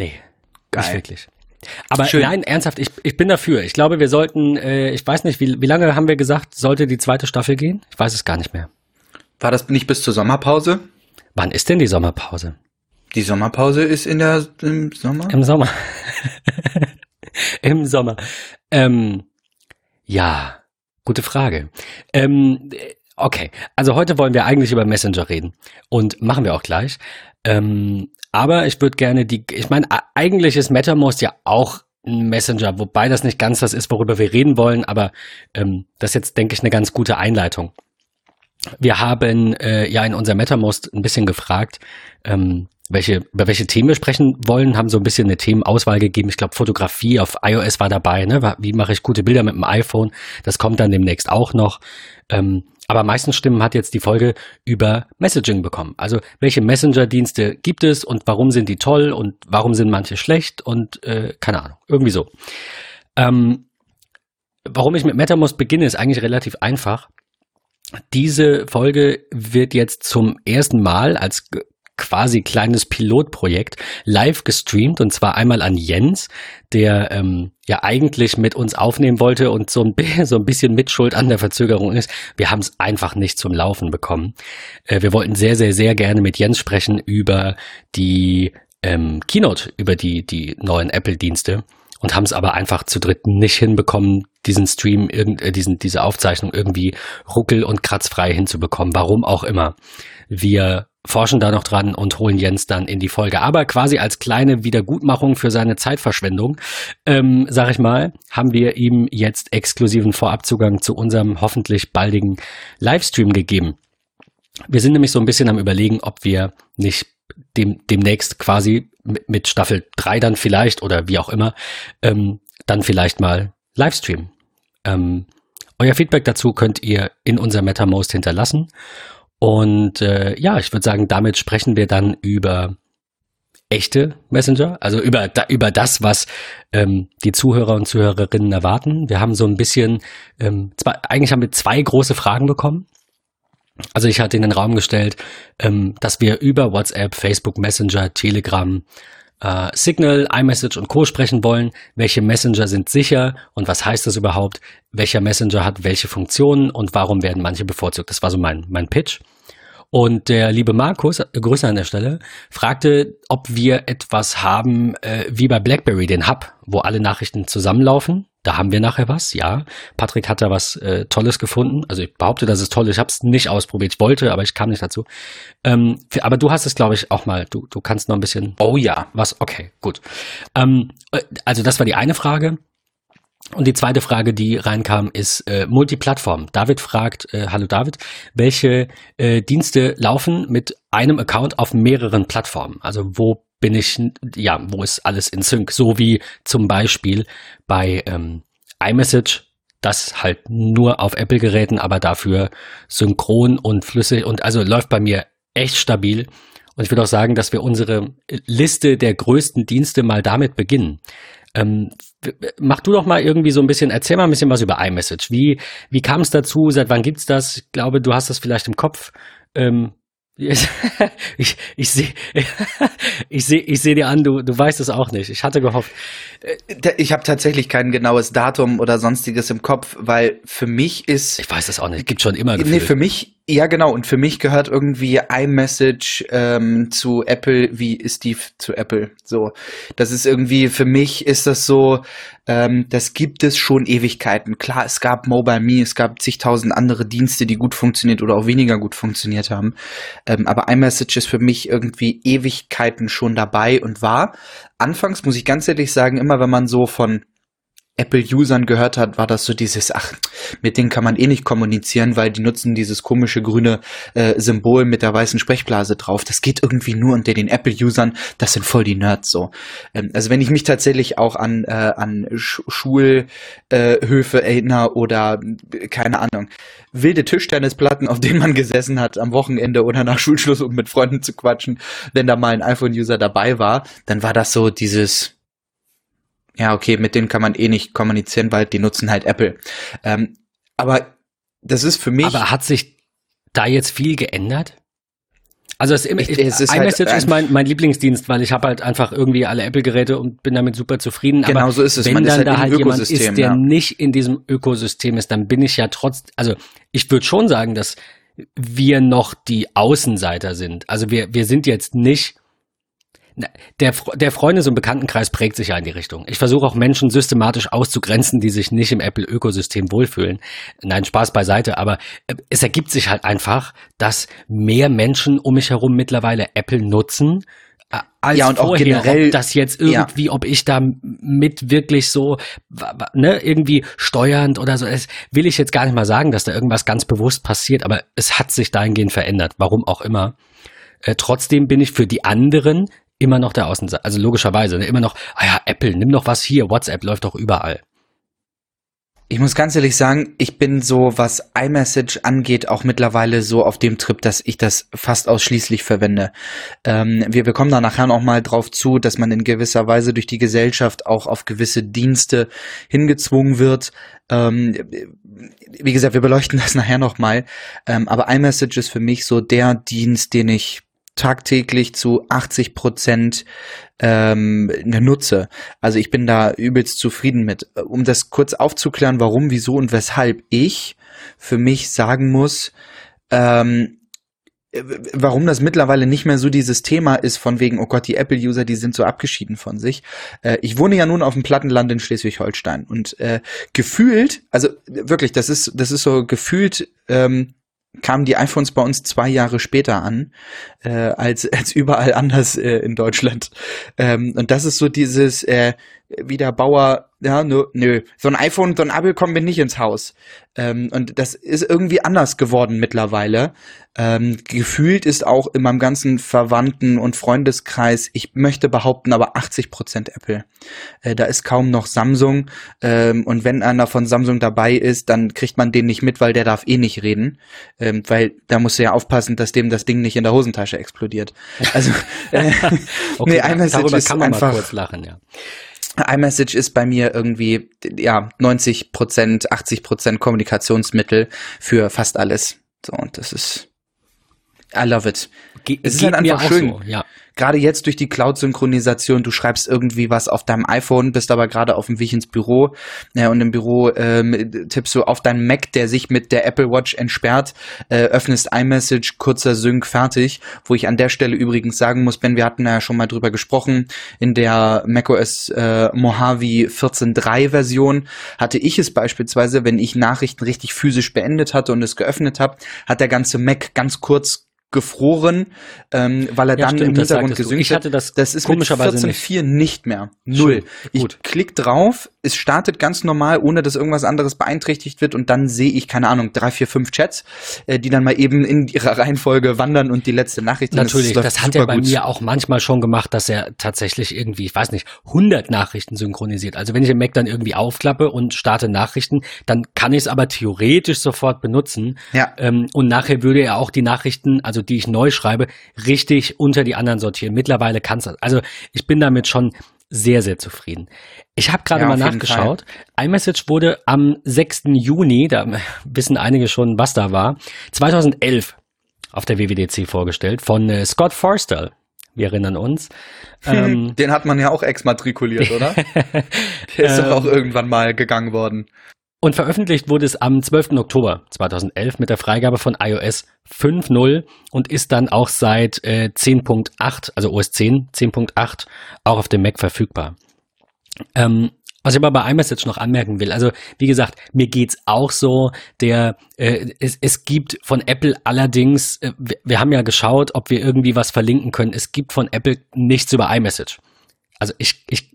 Nee, Geil. nicht wirklich. Aber Schön. nein, ernsthaft, ich, ich bin dafür. Ich glaube, wir sollten, äh, ich weiß nicht, wie, wie lange haben wir gesagt, sollte die zweite Staffel gehen? Ich weiß es gar nicht mehr. War das nicht bis zur Sommerpause? Wann ist denn die Sommerpause? Die Sommerpause ist in der im Sommer? Im Sommer. Im Sommer. Ähm, ja, gute Frage. Ähm, okay, also heute wollen wir eigentlich über Messenger reden und machen wir auch gleich. Ähm, aber ich würde gerne die, ich meine, eigentlich ist MetaMost ja auch ein Messenger, wobei das nicht ganz das ist, worüber wir reden wollen, aber ähm, das ist jetzt, denke ich, eine ganz gute Einleitung. Wir haben äh, ja in unser MetaMost ein bisschen gefragt, ähm, welche, über welche Themen wir sprechen wollen, haben so ein bisschen eine Themenauswahl gegeben. Ich glaube, Fotografie auf iOS war dabei, ne? Wie mache ich gute Bilder mit dem iPhone? Das kommt dann demnächst auch noch. Ähm, aber meisten Stimmen hat jetzt die Folge über Messaging bekommen. Also welche Messenger-Dienste gibt es und warum sind die toll und warum sind manche schlecht und äh, keine Ahnung, irgendwie so. Ähm, warum ich mit MetaMost beginne, ist eigentlich relativ einfach. Diese Folge wird jetzt zum ersten Mal als quasi kleines Pilotprojekt live gestreamt und zwar einmal an Jens, der ähm, ja eigentlich mit uns aufnehmen wollte und so ein, so ein bisschen Mitschuld an der Verzögerung ist. Wir haben es einfach nicht zum Laufen bekommen. Äh, wir wollten sehr, sehr, sehr gerne mit Jens sprechen über die ähm, Keynote, über die, die neuen Apple-Dienste und haben es aber einfach zu dritt nicht hinbekommen, diesen Stream, irgend, äh, diesen, diese Aufzeichnung irgendwie ruckel- und kratzfrei hinzubekommen. Warum auch immer. Wir forschen da noch dran und holen Jens dann in die Folge. Aber quasi als kleine Wiedergutmachung für seine Zeitverschwendung, ähm, sag ich mal, haben wir ihm jetzt exklusiven Vorabzugang zu unserem hoffentlich baldigen Livestream gegeben. Wir sind nämlich so ein bisschen am überlegen, ob wir nicht dem, demnächst quasi mit Staffel 3 dann vielleicht oder wie auch immer, ähm, dann vielleicht mal Livestream. Ähm, euer Feedback dazu könnt ihr in unser MetaMost hinterlassen. Und äh, ja, ich würde sagen, damit sprechen wir dann über echte Messenger, also über, da, über das, was ähm, die Zuhörer und Zuhörerinnen erwarten. Wir haben so ein bisschen, ähm, zwei, eigentlich haben wir zwei große Fragen bekommen. Also ich hatte in den Raum gestellt, ähm, dass wir über WhatsApp, Facebook Messenger, Telegram, äh, Signal, iMessage und Co. sprechen wollen. Welche Messenger sind sicher und was heißt das überhaupt? Welcher Messenger hat welche Funktionen und warum werden manche bevorzugt? Das war so mein, mein Pitch. Und der liebe Markus, äh, Grüße an der Stelle, fragte, ob wir etwas haben äh, wie bei BlackBerry, den Hub, wo alle Nachrichten zusammenlaufen. Da haben wir nachher was, ja. Patrick hat da was äh, Tolles gefunden. Also ich behaupte, dass es toll ist. Ich habe es nicht ausprobiert. Ich wollte, aber ich kam nicht dazu. Ähm, für, aber du hast es, glaube ich, auch mal. Du, du kannst noch ein bisschen. Oh ja. Was? Okay, gut. Ähm, äh, also das war die eine Frage. Und die zweite Frage, die reinkam, ist äh, Multiplattform. David fragt, äh, hallo David, welche äh, Dienste laufen mit einem Account auf mehreren Plattformen? Also wo bin ich, ja, wo ist alles in Sync? So wie zum Beispiel bei ähm, iMessage, das halt nur auf Apple-Geräten, aber dafür synchron und flüssig und also läuft bei mir echt stabil. Und ich würde auch sagen, dass wir unsere Liste der größten Dienste mal damit beginnen. Ähm, mach du doch mal irgendwie so ein bisschen, erzähl mal ein bisschen was über iMessage. Wie, wie kam es dazu? Seit wann gibt's das? Ich glaube, du hast das vielleicht im Kopf. Ähm, ich, ich sehe ich seh, ich seh dir an, du, du weißt es auch nicht. Ich hatte gehofft. Äh, ich habe tatsächlich kein genaues Datum oder sonstiges im Kopf, weil für mich ist. Ich weiß es auch nicht. Gibt schon immer. Gefühl. Nee, für mich ja, genau. Und für mich gehört irgendwie iMessage ähm, zu Apple wie Steve zu Apple. So, das ist irgendwie für mich ist das so. Ähm, das gibt es schon Ewigkeiten. Klar, es gab Mobile Me, es gab zigtausend andere Dienste, die gut funktioniert oder auch weniger gut funktioniert haben. Ähm, aber iMessage ist für mich irgendwie Ewigkeiten schon dabei und war. Anfangs muss ich ganz ehrlich sagen, immer wenn man so von Apple-Usern gehört hat, war das so dieses, ach, mit denen kann man eh nicht kommunizieren, weil die nutzen dieses komische grüne äh, Symbol mit der weißen Sprechblase drauf. Das geht irgendwie nur unter den Apple-Usern. Das sind voll die Nerds so. Ähm, also wenn ich mich tatsächlich auch an, äh, an Sch Schulhöfe äh, erinnere oder keine Ahnung, wilde Tischtennisplatten, auf denen man gesessen hat am Wochenende oder nach Schulschluss, um mit Freunden zu quatschen, wenn da mal ein iPhone-User dabei war, dann war das so dieses ja, okay, mit denen kann man eh nicht kommunizieren, weil die nutzen halt Apple. Ähm, aber das ist für mich. Aber hat sich da jetzt viel geändert? Also es, ich, es ist iMessage halt ist mein, mein Lieblingsdienst, weil ich habe halt einfach irgendwie alle Apple-Geräte und bin damit super zufrieden. Genau Aber so ist es. Wenn Man dann halt da halt jemand ist, der ja. nicht in diesem Ökosystem ist, dann bin ich ja trotz, also ich würde schon sagen, dass wir noch die Außenseiter sind. Also wir, wir sind jetzt nicht der, der Freundes- und Bekanntenkreis prägt sich ja in die Richtung. Ich versuche auch Menschen systematisch auszugrenzen, die sich nicht im Apple-Ökosystem wohlfühlen. Nein, Spaß beiseite, aber äh, es ergibt sich halt einfach, dass mehr Menschen um mich herum mittlerweile Apple nutzen, äh, als ja, und vorher, auch generell, ob das jetzt irgendwie, ja. ob ich da mit wirklich so, ne, irgendwie steuernd oder so, das will ich jetzt gar nicht mal sagen, dass da irgendwas ganz bewusst passiert, aber es hat sich dahingehend verändert, warum auch immer. Äh, trotzdem bin ich für die anderen immer noch der Außenseiter. Also logischerweise, ne? immer noch, ah ja, Apple, nimm doch was hier, WhatsApp läuft doch überall. Ich muss ganz ehrlich sagen, ich bin so, was iMessage angeht, auch mittlerweile so auf dem Trip, dass ich das fast ausschließlich verwende. Ähm, wir, wir kommen da nachher noch mal drauf zu, dass man in gewisser Weise durch die Gesellschaft auch auf gewisse Dienste hingezwungen wird. Ähm, wie gesagt, wir beleuchten das nachher noch mal. Ähm, aber iMessage ist für mich so der Dienst, den ich tagtäglich zu 80 Prozent ähm, nutze. Also ich bin da übelst zufrieden mit. Um das kurz aufzuklären, warum, wieso und weshalb ich für mich sagen muss, ähm, warum das mittlerweile nicht mehr so dieses Thema ist von wegen, oh Gott, die Apple-User, die sind so abgeschieden von sich. Äh, ich wohne ja nun auf dem Plattenland in Schleswig-Holstein und äh, gefühlt, also wirklich, das ist, das ist so gefühlt ähm, kamen die iPhones bei uns zwei Jahre später an, äh, als, als überall anders äh, in Deutschland. Ähm, und das ist so dieses, äh, wie der Bauer ja, nö, nö. So ein iPhone, so ein Apple kommen wir nicht ins Haus. Ähm, und das ist irgendwie anders geworden mittlerweile. Ähm, gefühlt ist auch in meinem ganzen Verwandten- und Freundeskreis, ich möchte behaupten, aber 80 Prozent Apple. Äh, da ist kaum noch Samsung. Ähm, und wenn einer von Samsung dabei ist, dann kriegt man den nicht mit, weil der darf eh nicht reden. Ähm, weil da musst du ja aufpassen, dass dem das Ding nicht in der Hosentasche explodiert. Also, äh, okay, nee, iMessage ist einfach. kurz lachen, ja iMessage ist bei mir irgendwie ja 90 Prozent, 80 Prozent Kommunikationsmittel für fast alles. So und das ist I love it. Ge es ist halt einfach schön. So, ja gerade jetzt durch die Cloud-Synchronisation, du schreibst irgendwie was auf deinem iPhone, bist aber gerade auf dem Weg ins Büro ja, und im Büro ähm, tippst du auf deinen Mac, der sich mit der Apple Watch entsperrt, äh, öffnest iMessage, kurzer Sync, fertig. Wo ich an der Stelle übrigens sagen muss, Ben, wir hatten ja schon mal drüber gesprochen, in der macOS äh, Mojave 14.3 Version hatte ich es beispielsweise, wenn ich Nachrichten richtig physisch beendet hatte und es geöffnet habe, hat der ganze Mac ganz kurz gefroren, ähm, weil er ja, dann stimmt, im Hintergrund gesynkt Ich hatte das, das ist komischerweise mit 14.4 nicht. nicht mehr. Null. Ich klick drauf, es startet ganz normal, ohne dass irgendwas anderes beeinträchtigt wird und dann sehe ich, keine Ahnung, drei, vier, fünf Chats, äh, die dann mal eben in ihrer Reihenfolge wandern und die letzte Nachricht. Natürlich, das, das hat er bei gut. mir auch manchmal schon gemacht, dass er tatsächlich irgendwie, ich weiß nicht, 100 Nachrichten synchronisiert. Also wenn ich den Mac dann irgendwie aufklappe und starte Nachrichten, dann kann ich es aber theoretisch sofort benutzen. Ja. Ähm, und nachher würde er auch die Nachrichten, also die ich neu schreibe, richtig unter die anderen sortieren. Mittlerweile kann es, also ich bin damit schon sehr, sehr zufrieden. Ich habe gerade ja, mal nachgeschaut. iMessage wurde am 6. Juni, da wissen einige schon, was da war, 2011 auf der WWDC vorgestellt von äh, Scott Forstall. Wir erinnern uns. Ähm, Den hat man ja auch exmatrikuliert, oder? Der ist doch auch ähm, irgendwann mal gegangen worden. Und veröffentlicht wurde es am 12. Oktober 2011 mit der Freigabe von iOS 5.0 und ist dann auch seit äh, 10.8, also OS 10 10.8, auch auf dem Mac verfügbar. Ähm, was ich aber bei iMessage noch anmerken will, also wie gesagt, mir geht's auch so, der äh, es, es gibt von Apple allerdings, äh, wir, wir haben ja geschaut, ob wir irgendwie was verlinken können. Es gibt von Apple nichts über iMessage. Also ich, ich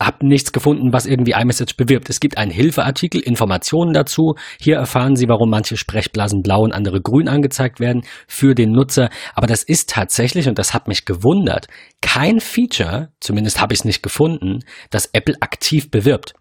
habe nichts gefunden, was irgendwie iMessage bewirbt. Es gibt einen Hilfeartikel, Informationen dazu. Hier erfahren Sie, warum manche Sprechblasen blau und andere grün angezeigt werden für den Nutzer. Aber das ist tatsächlich, und das hat mich gewundert, kein Feature, zumindest habe ich es nicht gefunden, das Apple aktiv bewirbt.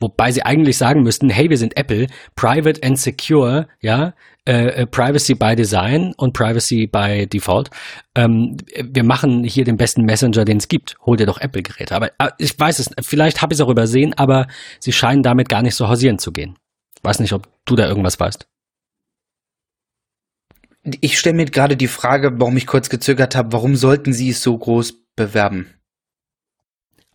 Wobei sie eigentlich sagen müssten, hey, wir sind Apple, private and secure, ja, äh, äh, Privacy by Design und Privacy by Default. Ähm, wir machen hier den besten Messenger, den es gibt. Hol dir doch Apple-Geräte. Aber äh, ich weiß es, vielleicht habe ich es auch übersehen, aber sie scheinen damit gar nicht so hausieren zu gehen. Weiß nicht, ob du da irgendwas weißt. Ich stelle mir gerade die Frage, warum ich kurz gezögert habe, warum sollten Sie es so groß bewerben?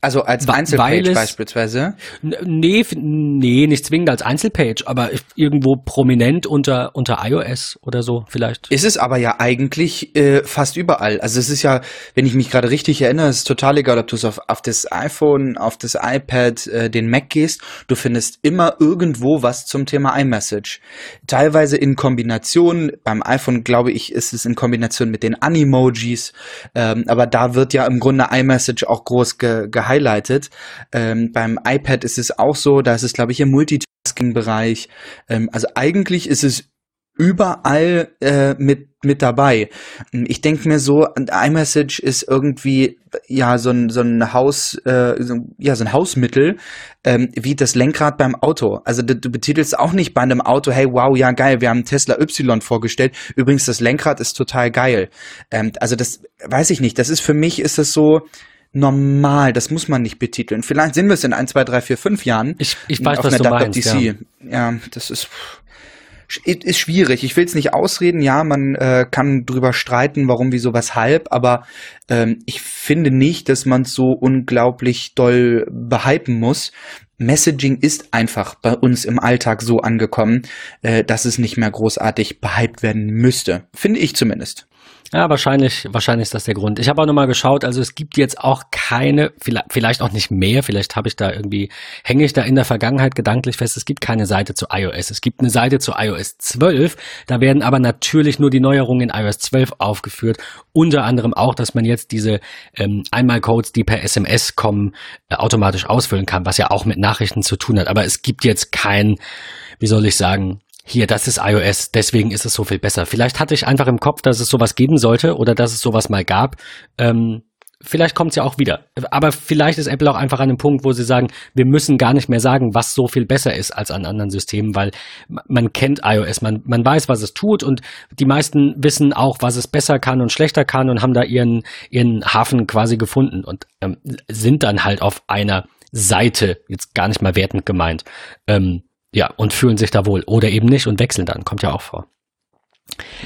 Also als Einzelpage beispielsweise? Nee, nee, nicht zwingend als Einzelpage, aber irgendwo prominent unter, unter iOS oder so vielleicht. Ist es aber ja eigentlich äh, fast überall. Also es ist ja, wenn ich mich gerade richtig erinnere, es ist total egal, ob du es auf, auf das iPhone, auf das iPad, äh, den Mac gehst, du findest immer irgendwo was zum Thema iMessage. Teilweise in Kombination, beim iPhone glaube ich, ist es in Kombination mit den Animojis, ähm, aber da wird ja im Grunde iMessage auch groß ge gehighlightet. Ähm, beim iPad ist es auch so, da ist es, glaube ich, im Multitasking-Bereich. Ähm, also eigentlich ist es überall äh, mit mit dabei. Ich denke mir so, iMessage ist irgendwie ja so ein so ein Haus äh, ja so ein Hausmittel ähm, wie das Lenkrad beim Auto. Also du, du betitelst auch nicht bei einem Auto, hey wow ja geil, wir haben Tesla Y vorgestellt. Übrigens das Lenkrad ist total geil. Ähm, also das weiß ich nicht. Das ist für mich ist das so normal. Das muss man nicht betiteln. Vielleicht sind wir es in ein, zwei, drei, vier, fünf Jahren. Ich, ich weiß, was du meinst. Ja. ja, das ist ist schwierig. Ich will es nicht ausreden. Ja, man äh, kann drüber streiten, warum, wieso, weshalb. Aber ähm, ich finde nicht, dass man es so unglaublich doll behypen muss. Messaging ist einfach bei uns im Alltag so angekommen, äh, dass es nicht mehr großartig behypt werden müsste. Finde ich zumindest. Ja, wahrscheinlich, wahrscheinlich ist das der Grund. Ich habe auch nochmal geschaut, also es gibt jetzt auch keine, vielleicht auch nicht mehr, vielleicht habe ich da irgendwie, hänge ich da in der Vergangenheit gedanklich fest, es gibt keine Seite zu iOS. Es gibt eine Seite zu iOS 12, da werden aber natürlich nur die Neuerungen in iOS 12 aufgeführt, unter anderem auch, dass man jetzt diese ähm, Einmalcodes, die per SMS kommen, äh, automatisch ausfüllen kann, was ja auch mit Nachrichten zu tun hat. Aber es gibt jetzt kein, wie soll ich sagen, hier, das ist iOS, deswegen ist es so viel besser. Vielleicht hatte ich einfach im Kopf, dass es sowas geben sollte oder dass es sowas mal gab. Ähm, vielleicht kommt es ja auch wieder. Aber vielleicht ist Apple auch einfach an einem Punkt, wo sie sagen, wir müssen gar nicht mehr sagen, was so viel besser ist als an anderen Systemen, weil man kennt iOS, man, man weiß, was es tut und die meisten wissen auch, was es besser kann und schlechter kann und haben da ihren, ihren Hafen quasi gefunden und ähm, sind dann halt auf einer Seite, jetzt gar nicht mal wertend gemeint, ähm, ja, und fühlen sich da wohl. Oder eben nicht und wechseln dann. Kommt ja auch vor.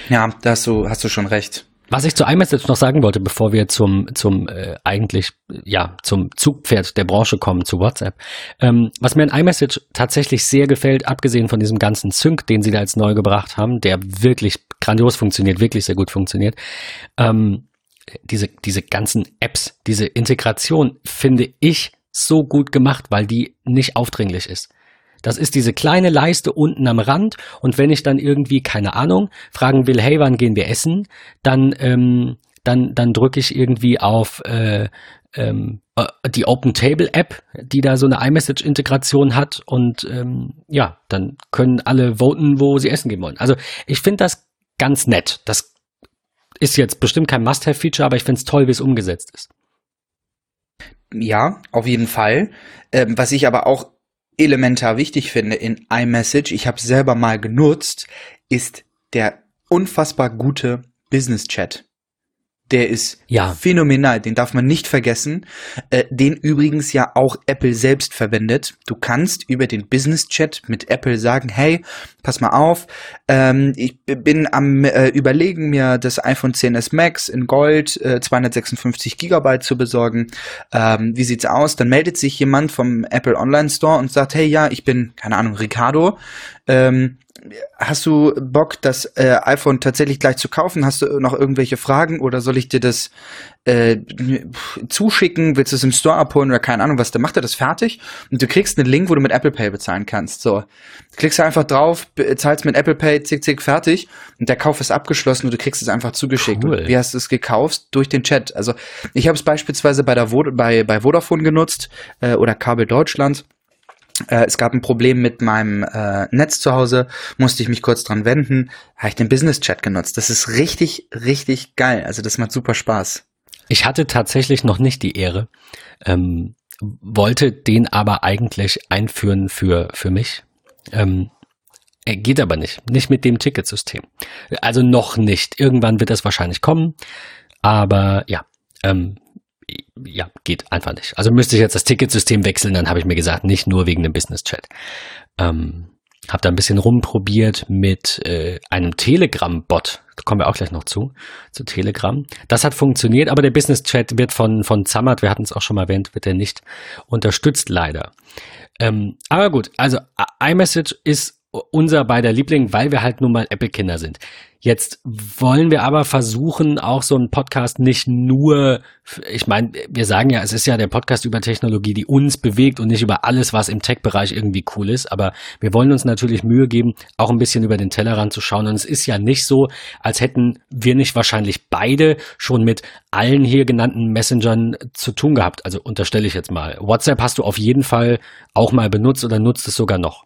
Ja, da hast du, hast du schon recht. Was ich zu iMessage noch sagen wollte, bevor wir zum, zum äh, eigentlich, ja, zum Zugpferd der Branche kommen, zu WhatsApp. Ähm, was mir an iMessage tatsächlich sehr gefällt, abgesehen von diesem ganzen Sync, den sie da jetzt neu gebracht haben, der wirklich grandios funktioniert, wirklich sehr gut funktioniert, ähm, diese, diese ganzen Apps, diese Integration finde ich so gut gemacht, weil die nicht aufdringlich ist. Das ist diese kleine Leiste unten am Rand und wenn ich dann irgendwie, keine Ahnung, fragen will, hey, wann gehen wir essen, dann, ähm, dann, dann drücke ich irgendwie auf äh, ähm, äh, die Open Table App, die da so eine iMessage-Integration hat und ähm, ja, dann können alle voten, wo sie essen gehen wollen. Also ich finde das ganz nett. Das ist jetzt bestimmt kein Must-Have-Feature, aber ich finde es toll, wie es umgesetzt ist. Ja, auf jeden Fall. Ähm, was ich aber auch elementar wichtig finde in iMessage, ich habe selber mal genutzt, ist der unfassbar gute Business Chat. Der ist ja. phänomenal, den darf man nicht vergessen. Äh, den übrigens ja auch Apple selbst verwendet. Du kannst über den Business Chat mit Apple sagen, hey, pass mal auf, ähm, ich bin am äh, überlegen, mir das iPhone 10s Max in Gold äh, 256 Gigabyte zu besorgen. Ähm, wie sieht's aus? Dann meldet sich jemand vom Apple Online Store und sagt, hey, ja, ich bin, keine Ahnung, Ricardo. Ähm, hast du Bock, das äh, iPhone tatsächlich gleich zu kaufen? Hast du noch irgendwelche Fragen oder soll ich dir das äh, zuschicken? Willst du es im Store abholen oder keine Ahnung was? Dann macht er das fertig und du kriegst einen Link, wo du mit Apple Pay bezahlen kannst. So, klickst du einfach drauf, zahlst mit Apple Pay, zick, zick, fertig und der Kauf ist abgeschlossen und du kriegst es einfach zugeschickt. Cool. wie hast du es gekauft? Durch den Chat. Also ich habe es beispielsweise bei der Vo bei, bei Vodafone genutzt äh, oder Kabel Deutschland äh, es gab ein Problem mit meinem äh, Netz zu Hause, musste ich mich kurz dran wenden, habe ich den Business Chat genutzt. Das ist richtig, richtig geil. Also das macht super Spaß. Ich hatte tatsächlich noch nicht die Ehre, ähm, wollte den aber eigentlich einführen für, für mich. Ähm, geht aber nicht. Nicht mit dem Ticketsystem. Also noch nicht. Irgendwann wird das wahrscheinlich kommen. Aber ja, ähm, ja, geht einfach nicht. Also müsste ich jetzt das Ticketsystem wechseln, dann habe ich mir gesagt, nicht nur wegen dem Business Chat. Ähm, habe da ein bisschen rumprobiert mit äh, einem Telegram-Bot. Da kommen wir auch gleich noch zu, zu Telegram. Das hat funktioniert, aber der Business-Chat wird von, von Zammert, wir hatten es auch schon mal erwähnt, wird er nicht unterstützt, leider. Ähm, aber gut, also iMessage ist unser beider Liebling, weil wir halt nun mal Apple-Kinder sind. Jetzt wollen wir aber versuchen, auch so einen Podcast nicht nur, ich meine, wir sagen ja, es ist ja der Podcast über Technologie, die uns bewegt und nicht über alles, was im Tech-Bereich irgendwie cool ist. Aber wir wollen uns natürlich Mühe geben, auch ein bisschen über den Tellerrand zu schauen. Und es ist ja nicht so, als hätten wir nicht wahrscheinlich beide schon mit allen hier genannten Messengern zu tun gehabt. Also unterstelle ich jetzt mal. WhatsApp hast du auf jeden Fall auch mal benutzt oder nutzt es sogar noch.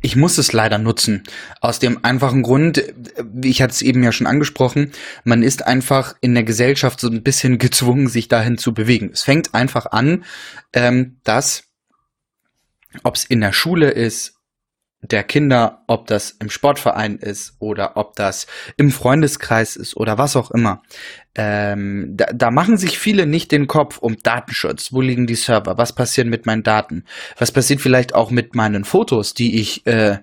Ich muss es leider nutzen. Aus dem einfachen Grund, wie ich hatte es eben ja schon angesprochen, man ist einfach in der Gesellschaft so ein bisschen gezwungen, sich dahin zu bewegen. Es fängt einfach an, ähm, dass, ob es in der Schule ist, der Kinder, ob das im Sportverein ist oder ob das im Freundeskreis ist oder was auch immer. Ähm, da, da machen sich viele nicht den Kopf um Datenschutz. Wo liegen die Server? Was passiert mit meinen Daten? Was passiert vielleicht auch mit meinen Fotos, die ich äh,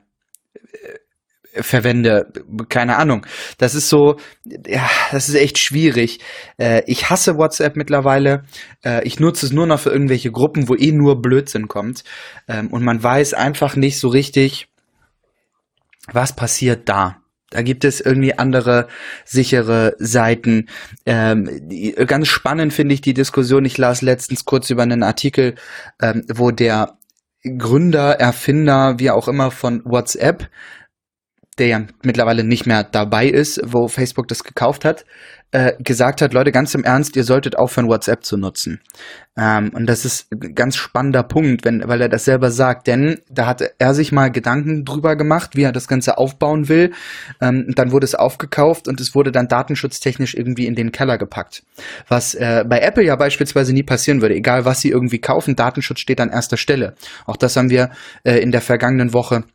verwende, keine Ahnung. Das ist so, ja, das ist echt schwierig. Äh, ich hasse WhatsApp mittlerweile. Äh, ich nutze es nur noch für irgendwelche Gruppen, wo eh nur Blödsinn kommt. Ähm, und man weiß einfach nicht so richtig, was passiert da. Da gibt es irgendwie andere sichere Seiten. Ähm, die, ganz spannend finde ich die Diskussion. Ich las letztens kurz über einen Artikel, ähm, wo der Gründer, Erfinder, wie auch immer von WhatsApp der ja mittlerweile nicht mehr dabei ist, wo Facebook das gekauft hat, äh, gesagt hat, Leute, ganz im Ernst, ihr solltet aufhören, WhatsApp zu nutzen. Ähm, und das ist ein ganz spannender Punkt, wenn, weil er das selber sagt, denn da hat er sich mal Gedanken drüber gemacht, wie er das Ganze aufbauen will. Ähm, dann wurde es aufgekauft und es wurde dann datenschutztechnisch irgendwie in den Keller gepackt. Was äh, bei Apple ja beispielsweise nie passieren würde, egal was sie irgendwie kaufen, Datenschutz steht an erster Stelle. Auch das haben wir äh, in der vergangenen Woche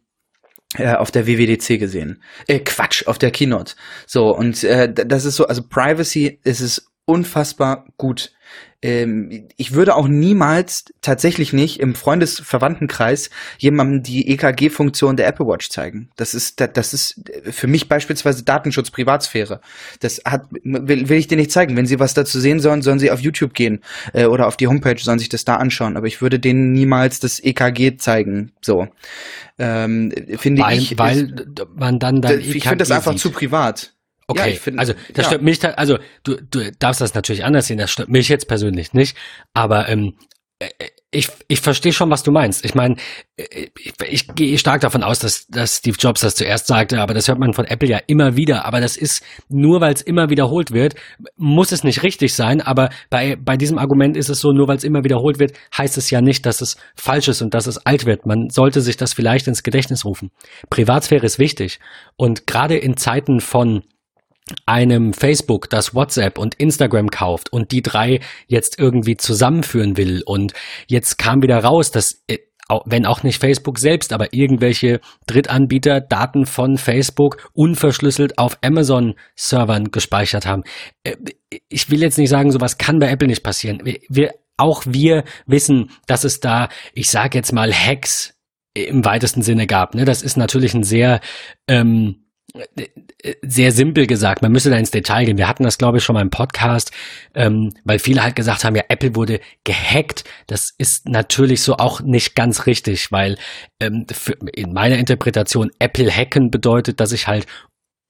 äh, auf der WWDC gesehen. Äh, Quatsch, auf der Keynote. So, und äh, das ist so, also Privacy ist es unfassbar gut. Ähm, ich würde auch niemals, tatsächlich nicht, im Freundesverwandtenkreis jemandem die EKG-Funktion der Apple Watch zeigen. Das ist, das ist für mich beispielsweise Datenschutz, Privatsphäre. Das hat, will, will ich dir nicht zeigen. Wenn sie was dazu sehen sollen, sollen sie auf YouTube gehen äh, oder auf die Homepage, sollen sich das da anschauen. Aber ich würde denen niemals das EKG zeigen. So. Ähm, finde weil, ich. Weil ist, man dann, dann ich finde das einfach sieht. zu privat. Okay, ja, find, also das ja. stört mich, also du, du darfst das natürlich anders sehen, das stört mich jetzt persönlich nicht, aber ähm, äh, ich, ich verstehe schon, was du meinst. Ich meine, äh, ich, ich gehe stark davon aus, dass, dass Steve Jobs das zuerst sagte, aber das hört man von Apple ja immer wieder. Aber das ist nur, weil es immer wiederholt wird, muss es nicht richtig sein. Aber bei, bei diesem Argument ist es so, nur weil es immer wiederholt wird, heißt es ja nicht, dass es falsch ist und dass es alt wird. Man sollte sich das vielleicht ins Gedächtnis rufen. Privatsphäre ist wichtig. Und gerade in Zeiten von einem Facebook, das WhatsApp und Instagram kauft und die drei jetzt irgendwie zusammenführen will. Und jetzt kam wieder raus, dass äh, wenn auch nicht Facebook selbst, aber irgendwelche Drittanbieter Daten von Facebook unverschlüsselt auf Amazon-Servern gespeichert haben. Äh, ich will jetzt nicht sagen, sowas kann bei Apple nicht passieren. Wir, auch wir wissen, dass es da, ich sage jetzt mal, Hacks im weitesten Sinne gab. Ne? Das ist natürlich ein sehr ähm, sehr simpel gesagt, man müsste da ins Detail gehen. Wir hatten das, glaube ich, schon mal im Podcast, ähm, weil viele halt gesagt haben, ja, Apple wurde gehackt. Das ist natürlich so auch nicht ganz richtig, weil ähm, in meiner Interpretation Apple hacken bedeutet, dass ich halt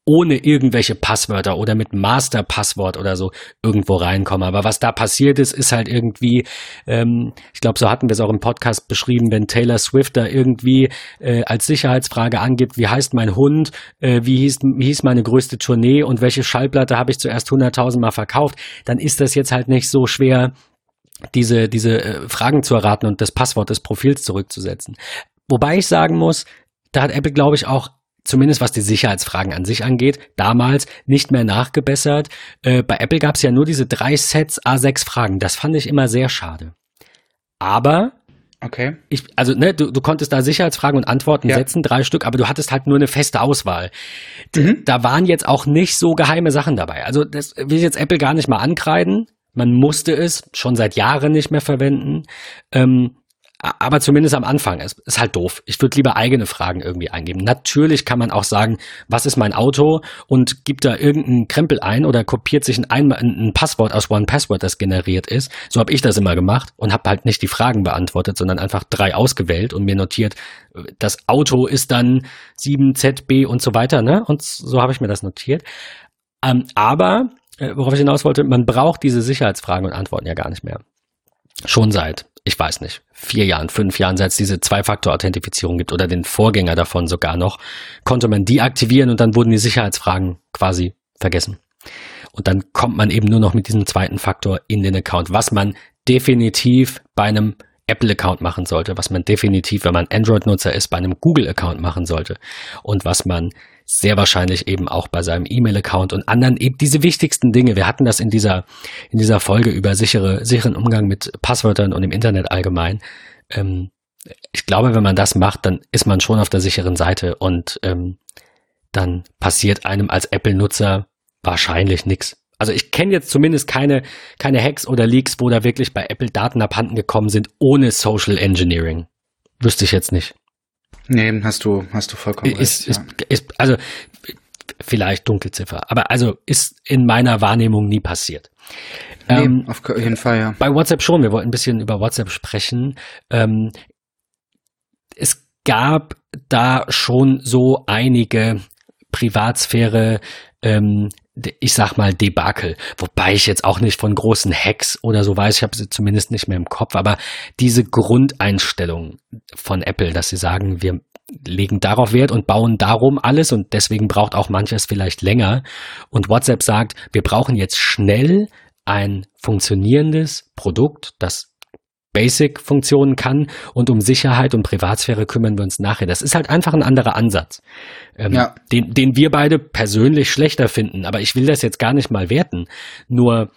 ohne irgendwelche Passwörter oder mit Master-Passwort oder so irgendwo reinkomme. Aber was da passiert ist, ist halt irgendwie, ähm, ich glaube, so hatten wir es auch im Podcast beschrieben, wenn Taylor Swift da irgendwie äh, als Sicherheitsfrage angibt, wie heißt mein Hund, äh, wie, hieß, wie hieß meine größte Tournee und welche Schallplatte habe ich zuerst 100.000 Mal verkauft, dann ist das jetzt halt nicht so schwer, diese, diese äh, Fragen zu erraten und das Passwort des Profils zurückzusetzen. Wobei ich sagen muss, da hat Apple, glaube ich, auch zumindest was die Sicherheitsfragen an sich angeht, damals nicht mehr nachgebessert. Äh, bei Apple gab es ja nur diese drei Sets A6 Fragen. Das fand ich immer sehr schade. Aber Okay. Ich, also, ne, du, du konntest da Sicherheitsfragen und Antworten ja. setzen, drei Stück, aber du hattest halt nur eine feste Auswahl. Mhm. Da waren jetzt auch nicht so geheime Sachen dabei. Also, das will ich jetzt Apple gar nicht mal ankreiden. Man musste es schon seit Jahren nicht mehr verwenden. Ähm, aber zumindest am Anfang. Es ist halt doof. Ich würde lieber eigene Fragen irgendwie eingeben. Natürlich kann man auch sagen, was ist mein Auto und gibt da irgendeinen Krempel ein oder kopiert sich ein, ein, ein Passwort aus One Password, das generiert ist. So habe ich das immer gemacht und habe halt nicht die Fragen beantwortet, sondern einfach drei ausgewählt und mir notiert, das Auto ist dann 7ZB und so weiter. Ne? Und so habe ich mir das notiert. Ähm, aber, äh, worauf ich hinaus wollte, man braucht diese Sicherheitsfragen und Antworten ja gar nicht mehr. Schon seit, ich weiß nicht, vier Jahren, fünf Jahren, seit es diese Zwei-Faktor-Authentifizierung gibt oder den Vorgänger davon sogar noch, konnte man die aktivieren und dann wurden die Sicherheitsfragen quasi vergessen. Und dann kommt man eben nur noch mit diesem zweiten Faktor in den Account, was man definitiv bei einem Apple-Account machen sollte, was man definitiv, wenn man Android-Nutzer ist, bei einem Google-Account machen sollte und was man sehr wahrscheinlich eben auch bei seinem E-Mail-Account und anderen eben diese wichtigsten Dinge. Wir hatten das in dieser, in dieser Folge über sichere, sicheren Umgang mit Passwörtern und im Internet allgemein. Ähm, ich glaube, wenn man das macht, dann ist man schon auf der sicheren Seite und ähm, dann passiert einem als Apple-Nutzer wahrscheinlich nichts. Also ich kenne jetzt zumindest keine, keine Hacks oder Leaks, wo da wirklich bei Apple Daten abhanden gekommen sind ohne Social Engineering. Wüsste ich jetzt nicht. Nee, hast du, hast du vollkommen ist, recht. Ist, ja. ist, also vielleicht Dunkelziffer, aber also ist in meiner Wahrnehmung nie passiert. Nee, ähm, auf jeden Fall, ja. Bei WhatsApp schon, wir wollten ein bisschen über WhatsApp sprechen. Ähm, es gab da schon so einige Privatsphäre, ähm, ich sag mal Debakel, wobei ich jetzt auch nicht von großen Hacks oder so weiß, ich habe sie zumindest nicht mehr im Kopf, aber diese Grundeinstellung von Apple, dass sie sagen, wir legen darauf Wert und bauen darum alles und deswegen braucht auch manches vielleicht länger. Und WhatsApp sagt, wir brauchen jetzt schnell ein funktionierendes Produkt, das Basic-Funktionen kann und um Sicherheit und Privatsphäre kümmern wir uns nachher. Das ist halt einfach ein anderer Ansatz, ähm, ja. den, den wir beide persönlich schlechter finden. Aber ich will das jetzt gar nicht mal werten. Nur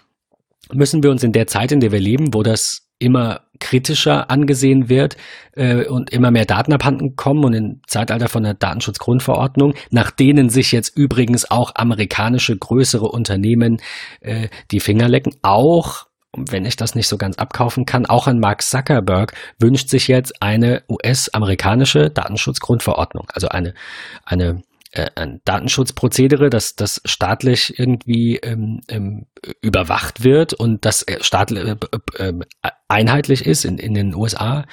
müssen wir uns in der Zeit, in der wir leben, wo das immer kritischer angesehen wird äh, und immer mehr Daten abhanden kommen und im Zeitalter von der Datenschutzgrundverordnung, nach denen sich jetzt übrigens auch amerikanische größere Unternehmen äh, die Finger lecken, auch wenn ich das nicht so ganz abkaufen kann, auch ein Mark Zuckerberg wünscht sich jetzt eine US-amerikanische Datenschutzgrundverordnung, also eine, eine äh, ein Datenschutzprozedere, das, das staatlich irgendwie ähm, ähm, überwacht wird und das äh, staatlich äh, äh, einheitlich ist in, in den USA.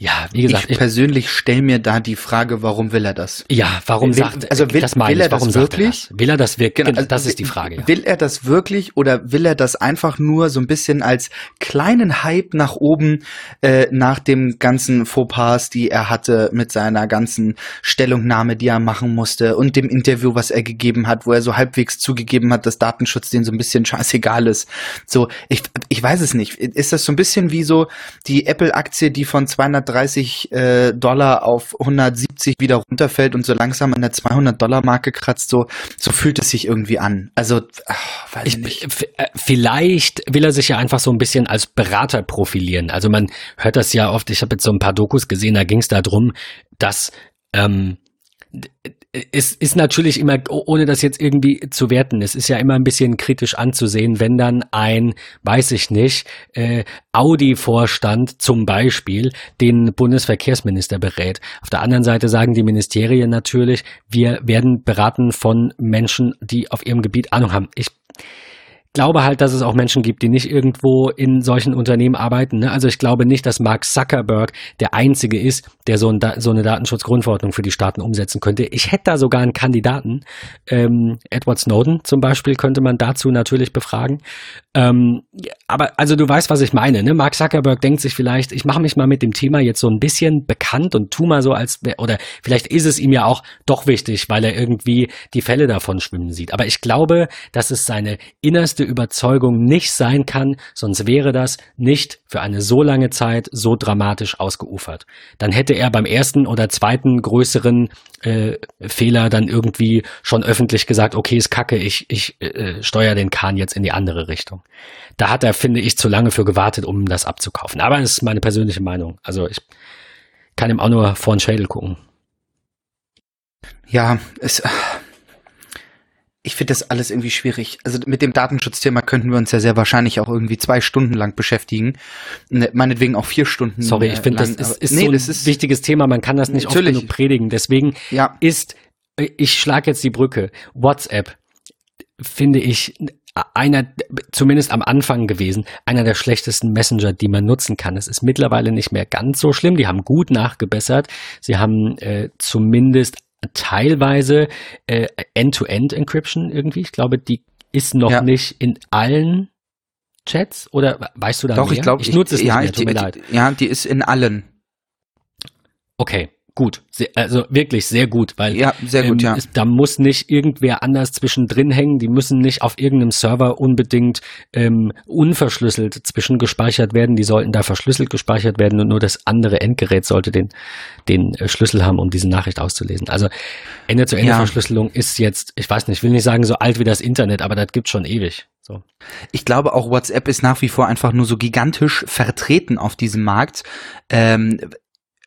Ja, wie gesagt, ich, ich persönlich stelle mir da die Frage, warum will er das? Ja, warum will, sagt also will, das will er warum das wirklich? Er das? Will er das wirklich? Genau, also das ist die Frage. Ja. Will er das wirklich oder will er das einfach nur so ein bisschen als kleinen Hype nach oben äh, nach dem ganzen Fauxpas, die er hatte mit seiner ganzen Stellungnahme, die er machen musste und dem Interview, was er gegeben hat, wo er so halbwegs zugegeben hat, dass Datenschutz denen so ein bisschen scheißegal ist. So, ich ich weiß es nicht. Ist das so ein bisschen wie so die Apple-Aktie, die von 200 130 äh, Dollar auf 170 wieder runterfällt und so langsam an der 200 Dollar Marke kratzt, so, so fühlt es sich irgendwie an. Also, ach, weiß ich, nicht. Äh, vielleicht will er sich ja einfach so ein bisschen als Berater profilieren. Also man hört das ja oft, ich habe jetzt so ein paar Dokus gesehen, da ging es darum, dass ähm, es ist natürlich immer, ohne das jetzt irgendwie zu werten, es ist ja immer ein bisschen kritisch anzusehen, wenn dann ein, weiß ich nicht, äh, Audi-Vorstand zum Beispiel den Bundesverkehrsminister berät. Auf der anderen Seite sagen die Ministerien natürlich, wir werden beraten von Menschen, die auf ihrem Gebiet Ahnung haben. Ich glaube halt, dass es auch Menschen gibt, die nicht irgendwo in solchen Unternehmen arbeiten. Ne? Also ich glaube nicht, dass Mark Zuckerberg der Einzige ist, der so, ein, so eine Datenschutzgrundverordnung für die Staaten umsetzen könnte. Ich hätte da sogar einen Kandidaten. Ähm, Edward Snowden zum Beispiel könnte man dazu natürlich befragen. Ähm, aber also du weißt, was ich meine. Ne? Mark Zuckerberg denkt sich vielleicht, ich mache mich mal mit dem Thema jetzt so ein bisschen bekannt und tu mal so als, oder vielleicht ist es ihm ja auch doch wichtig, weil er irgendwie die Fälle davon schwimmen sieht. Aber ich glaube, dass es seine innerste Überzeugung nicht sein kann, sonst wäre das nicht für eine so lange Zeit so dramatisch ausgeufert. Dann hätte er beim ersten oder zweiten größeren äh, Fehler dann irgendwie schon öffentlich gesagt, okay, ist kacke, ich, ich äh, steuere den Kahn jetzt in die andere Richtung. Da hat er, finde ich, zu lange für gewartet, um das abzukaufen. Aber das ist meine persönliche Meinung. Also ich kann ihm auch nur vor den Schädel gucken. Ja, es, ich finde das alles irgendwie schwierig. Also mit dem Datenschutzthema könnten wir uns ja sehr wahrscheinlich auch irgendwie zwei Stunden lang beschäftigen. Ne, meinetwegen auch vier Stunden. Sorry, ich finde, das ist, ist nee, so ein ist, wichtiges Thema. Man kann das nicht natürlich. oft genug predigen. Deswegen ja. ist, ich schlage jetzt die Brücke. WhatsApp finde ich einer, zumindest am Anfang gewesen, einer der schlechtesten Messenger, die man nutzen kann. Es ist mittlerweile nicht mehr ganz so schlimm. Die haben gut nachgebessert. Sie haben äh, zumindest teilweise äh, End-to-End-Encryption irgendwie. Ich glaube, die ist noch ja. nicht in allen Chats oder weißt du da Doch, mehr? ich glaube, ich nutze es ja, nicht mehr, tut mir leid. Ja, die ist in allen. Okay, gut, sehr, also wirklich sehr gut, weil ja, sehr gut, ähm, ja. Es, da muss nicht irgendwer anders zwischendrin hängen, die müssen nicht auf irgendeinem Server unbedingt ähm, unverschlüsselt zwischengespeichert werden, die sollten da verschlüsselt gespeichert werden und nur das andere Endgerät sollte den, den äh, Schlüssel haben, um diese Nachricht auszulesen. Also Ende-zu-Ende-Verschlüsselung ja. ist jetzt, ich weiß nicht, ich will nicht sagen so alt wie das Internet, aber das gibt schon ewig. So. Ich glaube auch WhatsApp ist nach wie vor einfach nur so gigantisch vertreten auf diesem Markt. Ähm,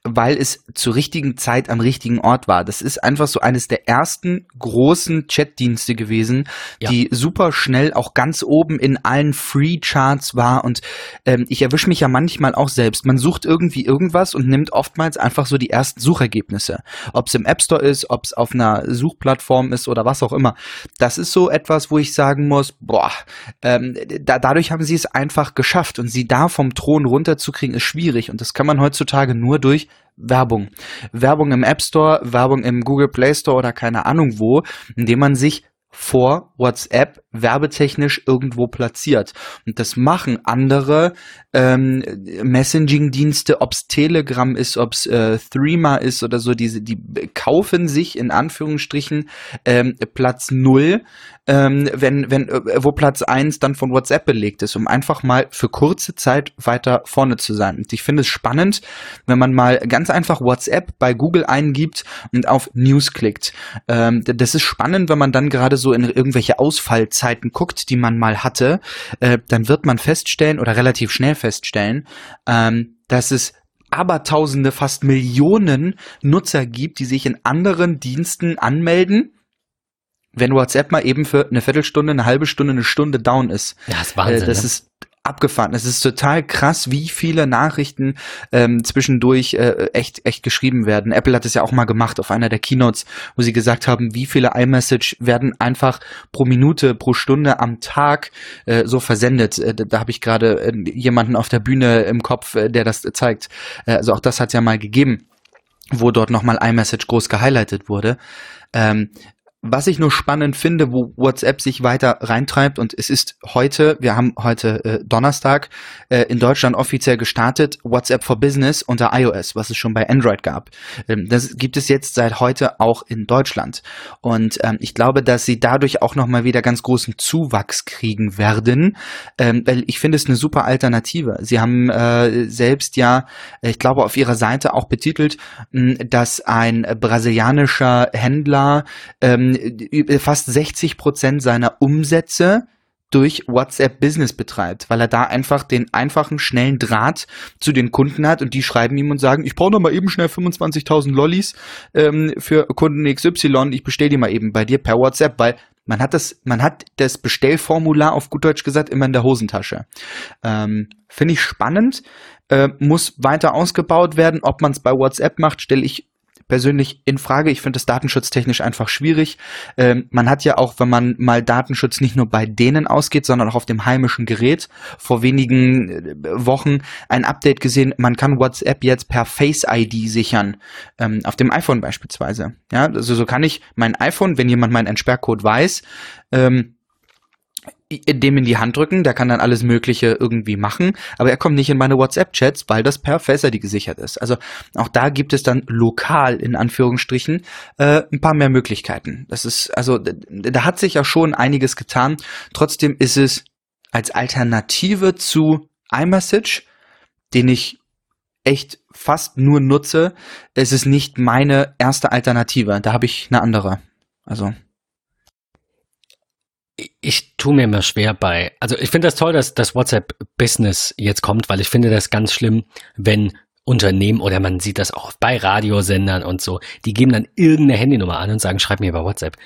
weil es zur richtigen Zeit am richtigen Ort war. Das ist einfach so eines der ersten großen Chatdienste gewesen, ja. die super schnell auch ganz oben in allen Free-Charts war. Und ähm, ich erwische mich ja manchmal auch selbst. Man sucht irgendwie irgendwas und nimmt oftmals einfach so die ersten Suchergebnisse. Ob es im App Store ist, ob es auf einer Suchplattform ist oder was auch immer. Das ist so etwas, wo ich sagen muss, boah, ähm, da, dadurch haben sie es einfach geschafft. Und sie da vom Thron runterzukriegen, ist schwierig. Und das kann man heutzutage nur durch Werbung. Werbung im App Store, Werbung im Google Play Store oder keine Ahnung wo, indem man sich vor WhatsApp werbetechnisch irgendwo platziert. Und das machen andere ähm, Messaging-Dienste, ob's Telegram ist, ob's äh, Threema ist oder so, diese, die kaufen sich in Anführungsstrichen ähm, Platz null, ähm, wenn, wenn, äh, wo Platz eins dann von WhatsApp belegt ist, um einfach mal für kurze Zeit weiter vorne zu sein. Und ich finde es spannend, wenn man mal ganz einfach WhatsApp bei Google eingibt und auf News klickt. Ähm, das ist spannend, wenn man dann gerade so in irgendwelche Ausfallzeiten guckt, die man mal hatte, äh, dann wird man feststellen oder relativ schnell feststellen, ähm, dass es Abertausende, fast Millionen Nutzer gibt, die sich in anderen Diensten anmelden, wenn WhatsApp mal eben für eine Viertelstunde, eine halbe Stunde, eine Stunde down ist. Ja, das ist Wahnsinn. Äh, das ne? ist abgefahren. Es ist total krass, wie viele Nachrichten ähm, zwischendurch äh, echt echt geschrieben werden. Apple hat es ja auch mal gemacht auf einer der Keynotes, wo sie gesagt haben, wie viele iMessage werden einfach pro Minute, pro Stunde am Tag äh, so versendet. Äh, da habe ich gerade äh, jemanden auf der Bühne im Kopf, äh, der das zeigt. Äh, also auch das hat es ja mal gegeben wo dort nochmal iMessage groß gehighlightet wurde. Ähm, was ich nur spannend finde, wo WhatsApp sich weiter reintreibt, und es ist heute, wir haben heute äh, Donnerstag, äh, in Deutschland offiziell gestartet, WhatsApp for Business unter iOS, was es schon bei Android gab. Ähm, das gibt es jetzt seit heute auch in Deutschland. Und ähm, ich glaube, dass sie dadurch auch nochmal wieder ganz großen Zuwachs kriegen werden, ähm, weil ich finde es eine super Alternative. Sie haben äh, selbst ja, ich glaube, auf ihrer Seite auch betitelt, mh, dass ein brasilianischer Händler ähm, fast 60 Prozent seiner Umsätze durch WhatsApp Business betreibt, weil er da einfach den einfachen, schnellen Draht zu den Kunden hat und die schreiben ihm und sagen, ich brauche noch mal eben schnell 25.000 Lollis ähm, für Kunden XY, ich bestell die mal eben bei dir per WhatsApp, weil man hat das, man hat das Bestellformular auf gut Deutsch gesagt immer in der Hosentasche. Ähm, Finde ich spannend, äh, muss weiter ausgebaut werden. Ob man es bei WhatsApp macht, stelle ich persönlich in Frage. Ich finde das datenschutztechnisch einfach schwierig. Ähm, man hat ja auch, wenn man mal Datenschutz nicht nur bei denen ausgeht, sondern auch auf dem heimischen Gerät, vor wenigen äh, Wochen ein Update gesehen, man kann WhatsApp jetzt per Face ID sichern, ähm, auf dem iPhone beispielsweise. Ja, also so kann ich mein iPhone, wenn jemand meinen Entsperrcode weiß, ähm, dem in die Hand drücken, der kann dann alles Mögliche irgendwie machen, aber er kommt nicht in meine WhatsApp-Chats, weil das per Face ID gesichert ist. Also auch da gibt es dann lokal in Anführungsstrichen äh, ein paar mehr Möglichkeiten. Das ist also da hat sich ja schon einiges getan. Trotzdem ist es als Alternative zu iMessage, den ich echt fast nur nutze, es ist nicht meine erste Alternative. Da habe ich eine andere. Also ich tue mir immer schwer bei, also ich finde das toll, dass das WhatsApp Business jetzt kommt, weil ich finde das ganz schlimm, wenn Unternehmen oder man sieht das auch bei Radiosendern und so, die geben dann irgendeine Handynummer an und sagen, schreib mir über WhatsApp.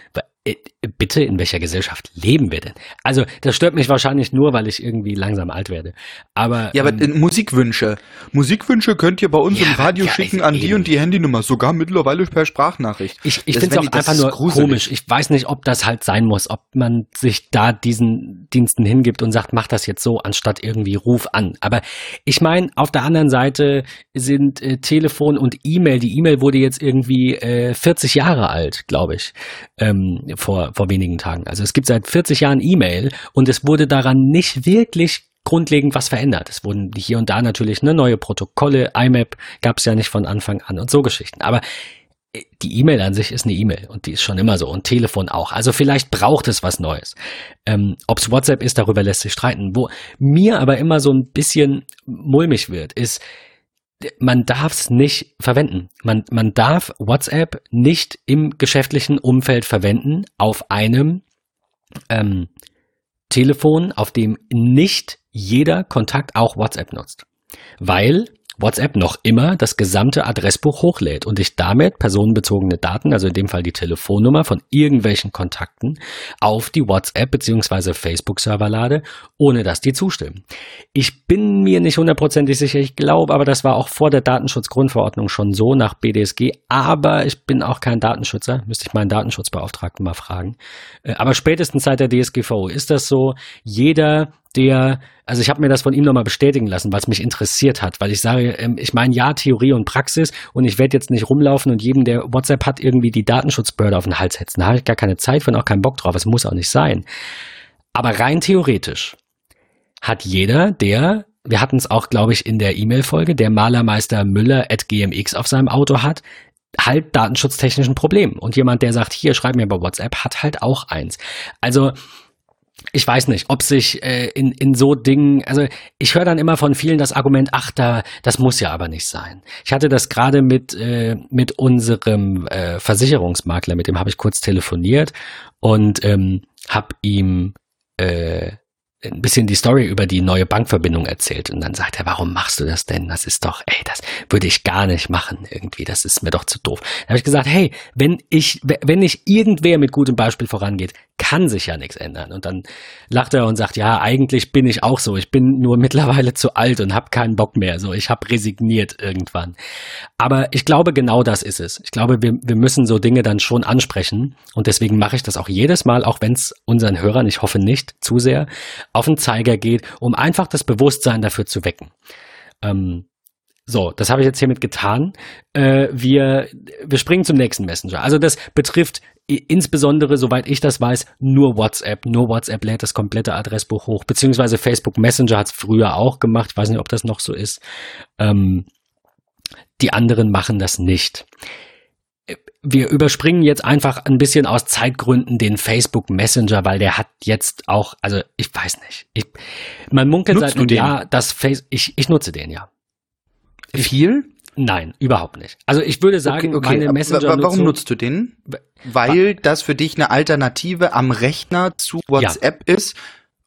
Äh, bitte, in welcher Gesellschaft leben wir denn? Also, das stört mich wahrscheinlich nur, weil ich irgendwie langsam alt werde. Aber. Ja, aber ähm, Musikwünsche. Musikwünsche könnt ihr bei uns ja, im Radio ja, schicken an die und die Handynummer, sogar mittlerweile per Sprachnachricht. Ich, ich finde es auch einfach nur gruselig. komisch. Ich weiß nicht, ob das halt sein muss, ob man sich da diesen Diensten hingibt und sagt, mach das jetzt so, anstatt irgendwie ruf an. Aber ich meine, auf der anderen Seite sind äh, Telefon und E-Mail, die E-Mail wurde jetzt irgendwie äh, 40 Jahre alt, glaube ich. Ähm, vor, vor wenigen Tagen. Also es gibt seit 40 Jahren E-Mail und es wurde daran nicht wirklich grundlegend was verändert. Es wurden hier und da natürlich ne, neue Protokolle, IMAP gab es ja nicht von Anfang an und so Geschichten. Aber äh, die E-Mail an sich ist eine E-Mail und die ist schon immer so und Telefon auch. Also vielleicht braucht es was Neues. Ähm, Ob es WhatsApp ist, darüber lässt sich streiten. Wo mir aber immer so ein bisschen mulmig wird, ist, man darf es nicht verwenden. Man, man darf WhatsApp nicht im geschäftlichen Umfeld verwenden auf einem ähm, Telefon, auf dem nicht jeder Kontakt auch WhatsApp nutzt. Weil WhatsApp noch immer das gesamte Adressbuch hochlädt und ich damit personenbezogene Daten, also in dem Fall die Telefonnummer von irgendwelchen Kontakten, auf die WhatsApp bzw. Facebook-Server lade, ohne dass die zustimmen. Ich bin mir nicht hundertprozentig sicher, ich glaube aber, das war auch vor der Datenschutzgrundverordnung schon so nach BDSG, aber ich bin auch kein Datenschützer, müsste ich meinen Datenschutzbeauftragten mal fragen. Äh, aber spätestens seit der DSGVO ist das so, jeder der, also ich habe mir das von ihm nochmal bestätigen lassen, weil es mich interessiert hat, weil ich sage, ähm, ich meine ja Theorie und Praxis und ich werde jetzt nicht rumlaufen und jedem, der WhatsApp hat, irgendwie die Datenschutzbehörde auf den Hals hetzen. Da habe ich gar keine Zeit für und auch keinen Bock drauf. Es muss auch nicht sein. Aber rein theoretisch hat jeder, der, wir hatten es auch, glaube ich, in der E-Mail-Folge, der Malermeister Müller at GMX auf seinem Auto hat, halt datenschutztechnischen Problem. Und jemand, der sagt, hier, schreib mir bei WhatsApp, hat halt auch eins. Also ich weiß nicht, ob sich äh, in, in so Dingen, also ich höre dann immer von vielen das Argument, ach, da, das muss ja aber nicht sein. Ich hatte das gerade mit, äh, mit unserem äh, Versicherungsmakler, mit dem habe ich kurz telefoniert und ähm, habe ihm äh, ein bisschen die Story über die neue Bankverbindung erzählt und dann sagt er, warum machst du das denn? Das ist doch, ey, das würde ich gar nicht machen irgendwie, das ist mir doch zu doof. Da habe ich gesagt, hey, wenn ich, wenn nicht irgendwer mit gutem Beispiel vorangeht, kann sich ja nichts ändern. Und dann lacht er und sagt, ja, eigentlich bin ich auch so. Ich bin nur mittlerweile zu alt und habe keinen Bock mehr. So, ich habe resigniert irgendwann. Aber ich glaube, genau das ist es. Ich glaube, wir, wir müssen so Dinge dann schon ansprechen. Und deswegen mache ich das auch jedes Mal, auch wenn es unseren Hörern, ich hoffe nicht zu sehr, auf den Zeiger geht, um einfach das Bewusstsein dafür zu wecken. Ähm, so, das habe ich jetzt hiermit getan. Äh, wir, wir springen zum nächsten Messenger. Also das betrifft insbesondere, soweit ich das weiß, nur WhatsApp. Nur WhatsApp lädt das komplette Adressbuch hoch, beziehungsweise Facebook Messenger hat es früher auch gemacht. Ich weiß nicht, ob das noch so ist. Ähm, die anderen machen das nicht. Wir überspringen jetzt einfach ein bisschen aus Zeitgründen den Facebook Messenger, weil der hat jetzt auch, also ich weiß nicht. Ich, man munkelt Nutzt seit einem Jahr, dass Facebook, ich, ich nutze den ja. Viel? Nein, überhaupt nicht. Also ich würde sagen, okay, okay. meine Messenger. Warum nutzt du den? Weil das für dich eine Alternative am Rechner zu WhatsApp ja. ist.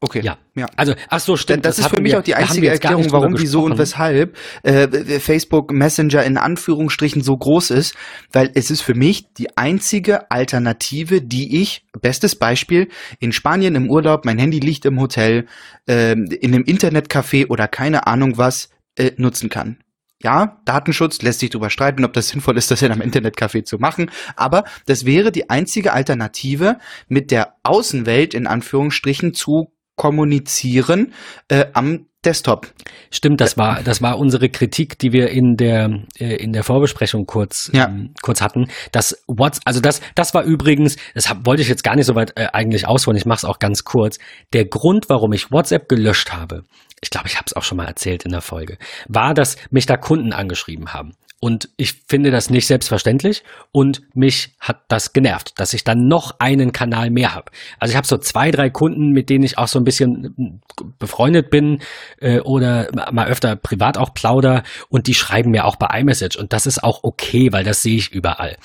Okay. Ja. ja. Also, ach so, stimmt. Das, das ist für mich wir, auch die einzige Erklärung, warum, wieso und weshalb äh, Facebook Messenger in Anführungsstrichen so groß ist, weil es ist für mich die einzige Alternative, die ich, bestes Beispiel, in Spanien im Urlaub, mein Handy liegt im Hotel, äh, in einem Internetcafé oder keine Ahnung was, äh, nutzen kann ja, Datenschutz lässt sich darüber streiten, ob das sinnvoll ist, das in einem Internetcafé zu machen. Aber das wäre die einzige Alternative, mit der Außenwelt in Anführungsstrichen zu kommunizieren äh, am Desktop. Stimmt, das war das war unsere Kritik, die wir in der äh, in der Vorbesprechung kurz ja. ähm, kurz hatten. Das What's also das das war übrigens, das hab, wollte ich jetzt gar nicht so weit äh, eigentlich ausholen. Ich mache es auch ganz kurz. Der Grund, warum ich WhatsApp gelöscht habe, ich glaube, ich habe es auch schon mal erzählt in der Folge, war, dass mich da Kunden angeschrieben haben. Und ich finde das nicht selbstverständlich und mich hat das genervt, dass ich dann noch einen Kanal mehr habe. Also ich habe so zwei, drei Kunden, mit denen ich auch so ein bisschen hm, befreundet bin äh, oder mal öfter privat auch plauder und die schreiben mir auch bei iMessage und das ist auch okay, weil das sehe ich überall.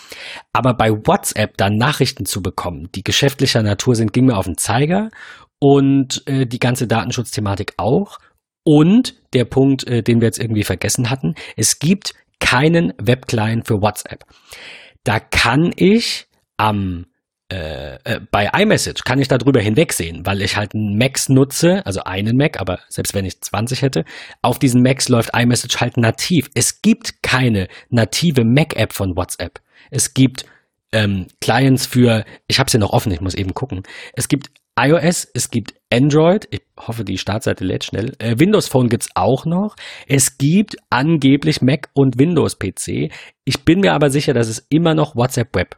Aber bei WhatsApp dann Nachrichten zu bekommen, die geschäftlicher Natur sind, ging mir auf den Zeiger und äh, die ganze Datenschutzthematik auch. Und der Punkt, äh, den wir jetzt irgendwie vergessen hatten, es gibt keinen Webclient für WhatsApp. Da kann ich am äh, äh, bei iMessage kann ich darüber hinwegsehen, weil ich halt einen Macs nutze, also einen Mac, aber selbst wenn ich 20 hätte, auf diesen Macs läuft iMessage halt nativ. Es gibt keine native Mac-App von WhatsApp. Es gibt ähm, Clients für, ich habe sie noch offen, ich muss eben gucken. Es gibt iOS, es gibt Android, ich hoffe, die Startseite lädt schnell. Äh, Windows Phone gibt's auch noch. Es gibt angeblich Mac und Windows PC. Ich bin mir aber sicher, dass es immer noch WhatsApp Web.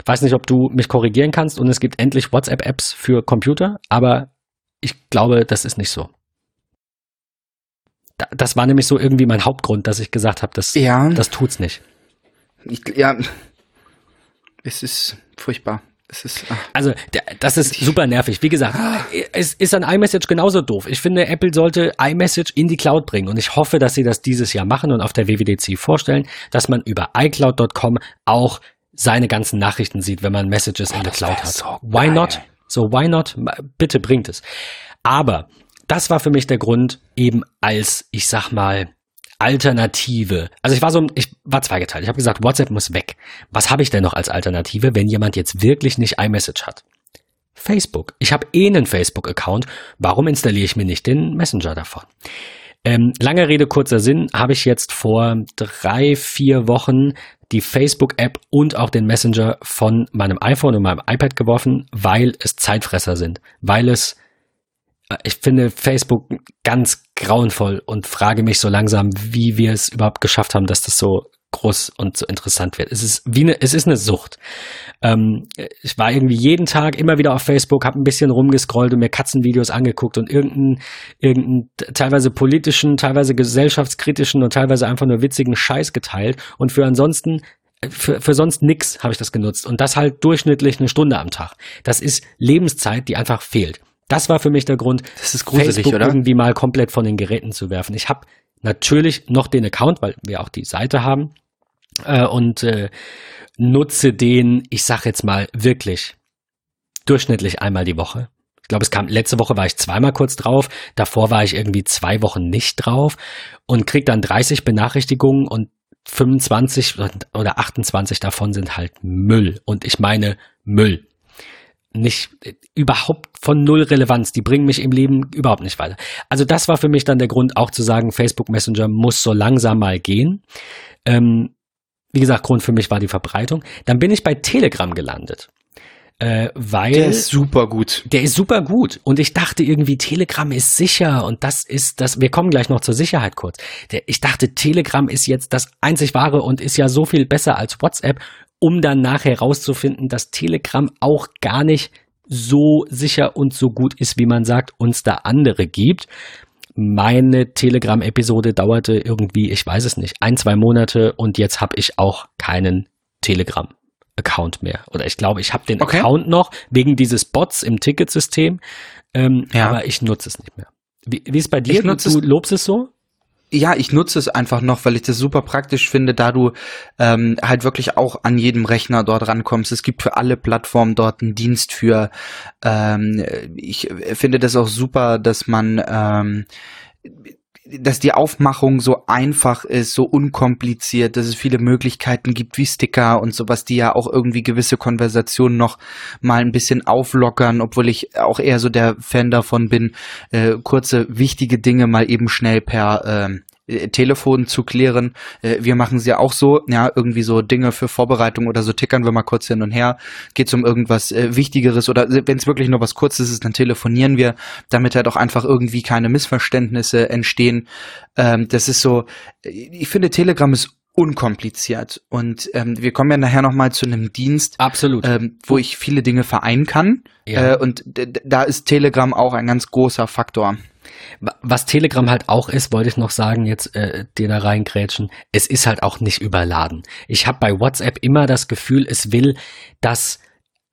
Ich weiß nicht, ob du mich korrigieren kannst und es gibt endlich WhatsApp-Apps für Computer, aber ich glaube, das ist nicht so. Das war nämlich so irgendwie mein Hauptgrund, dass ich gesagt habe, das, ja. das tut's nicht. Ich, ja, es ist furchtbar. Ist, also, das ist super nervig. Wie gesagt, es ist an iMessage genauso doof. Ich finde, Apple sollte iMessage in die Cloud bringen und ich hoffe, dass sie das dieses Jahr machen und auf der WWDC vorstellen, dass man über iCloud.com auch seine ganzen Nachrichten sieht, wenn man Messages oh, in der Cloud hat. So why not? So why not? Bitte bringt es. Aber das war für mich der Grund, eben als, ich sag mal, Alternative. Also ich war so, ich war zweigeteilt. Ich habe gesagt, WhatsApp muss weg. Was habe ich denn noch als Alternative, wenn jemand jetzt wirklich nicht iMessage hat? Facebook. Ich habe eh einen Facebook-Account. Warum installiere ich mir nicht den Messenger davon? Ähm, lange Rede, kurzer Sinn, habe ich jetzt vor drei, vier Wochen die Facebook-App und auch den Messenger von meinem iPhone und meinem iPad geworfen, weil es Zeitfresser sind, weil es ich finde Facebook ganz grauenvoll und frage mich so langsam, wie wir es überhaupt geschafft haben, dass das so groß und so interessant wird. Es ist wie eine, es ist eine Sucht. Ähm, ich war irgendwie jeden Tag immer wieder auf Facebook, habe ein bisschen rumgescrollt und mir Katzenvideos angeguckt und irgendeinen, irgendeinen teilweise politischen, teilweise gesellschaftskritischen und teilweise einfach nur witzigen Scheiß geteilt und für ansonsten für, für sonst nix habe ich das genutzt und das halt durchschnittlich eine Stunde am Tag. Das ist Lebenszeit, die einfach fehlt. Das war für mich der Grund, das ist gruselig, Facebook oder? irgendwie mal komplett von den Geräten zu werfen. Ich habe natürlich noch den Account, weil wir auch die Seite haben äh, und äh, nutze den, ich sag jetzt mal wirklich durchschnittlich einmal die Woche. Ich glaube, es kam letzte Woche war ich zweimal kurz drauf, davor war ich irgendwie zwei Wochen nicht drauf und krieg dann 30 Benachrichtigungen und 25 oder 28 davon sind halt Müll und ich meine Müll nicht überhaupt von null Relevanz. Die bringen mich im Leben überhaupt nicht weiter. Also das war für mich dann der Grund, auch zu sagen, Facebook Messenger muss so langsam mal gehen. Ähm, wie gesagt, Grund für mich war die Verbreitung. Dann bin ich bei Telegram gelandet. Äh, weil der ist super gut. Der ist super gut. Und ich dachte irgendwie, Telegram ist sicher und das ist das. Wir kommen gleich noch zur Sicherheit kurz. Der, ich dachte, Telegram ist jetzt das einzig wahre und ist ja so viel besser als WhatsApp um dann nachher herauszufinden, dass Telegram auch gar nicht so sicher und so gut ist, wie man sagt, uns da andere gibt. Meine Telegram-Episode dauerte irgendwie, ich weiß es nicht, ein, zwei Monate und jetzt habe ich auch keinen Telegram-Account mehr. Oder ich glaube, ich habe den okay. Account noch wegen dieses Bots im Ticketsystem, ähm, ja. aber ich nutze es nicht mehr. Wie, wie ist bei dir? Du, du lobst es so? Ja, ich nutze es einfach noch, weil ich das super praktisch finde, da du ähm, halt wirklich auch an jedem Rechner dort rankommst. Es gibt für alle Plattformen dort einen Dienst für. Ähm, ich finde das auch super, dass man ähm, dass die Aufmachung so einfach ist, so unkompliziert, dass es viele Möglichkeiten gibt wie Sticker und sowas, die ja auch irgendwie gewisse Konversationen noch mal ein bisschen auflockern, obwohl ich auch eher so der Fan davon bin, äh, kurze wichtige Dinge mal eben schnell per äh, äh, Telefon zu klären. Äh, wir machen es ja auch so, ja, irgendwie so Dinge für Vorbereitung oder so tickern wir mal kurz hin und her. Geht es um irgendwas äh, Wichtigeres oder wenn es wirklich nur was Kurzes ist, dann telefonieren wir, damit halt auch einfach irgendwie keine Missverständnisse entstehen. Ähm, das ist so, ich finde Telegram ist unkompliziert und ähm, wir kommen ja nachher noch mal zu einem Dienst, absolut, ähm, wo ich viele Dinge vereinen kann ja. äh, und da ist Telegram auch ein ganz großer Faktor. Was Telegram halt auch ist, wollte ich noch sagen, jetzt äh, dir da reingrätschen, es ist halt auch nicht überladen. Ich habe bei WhatsApp immer das Gefühl, es will das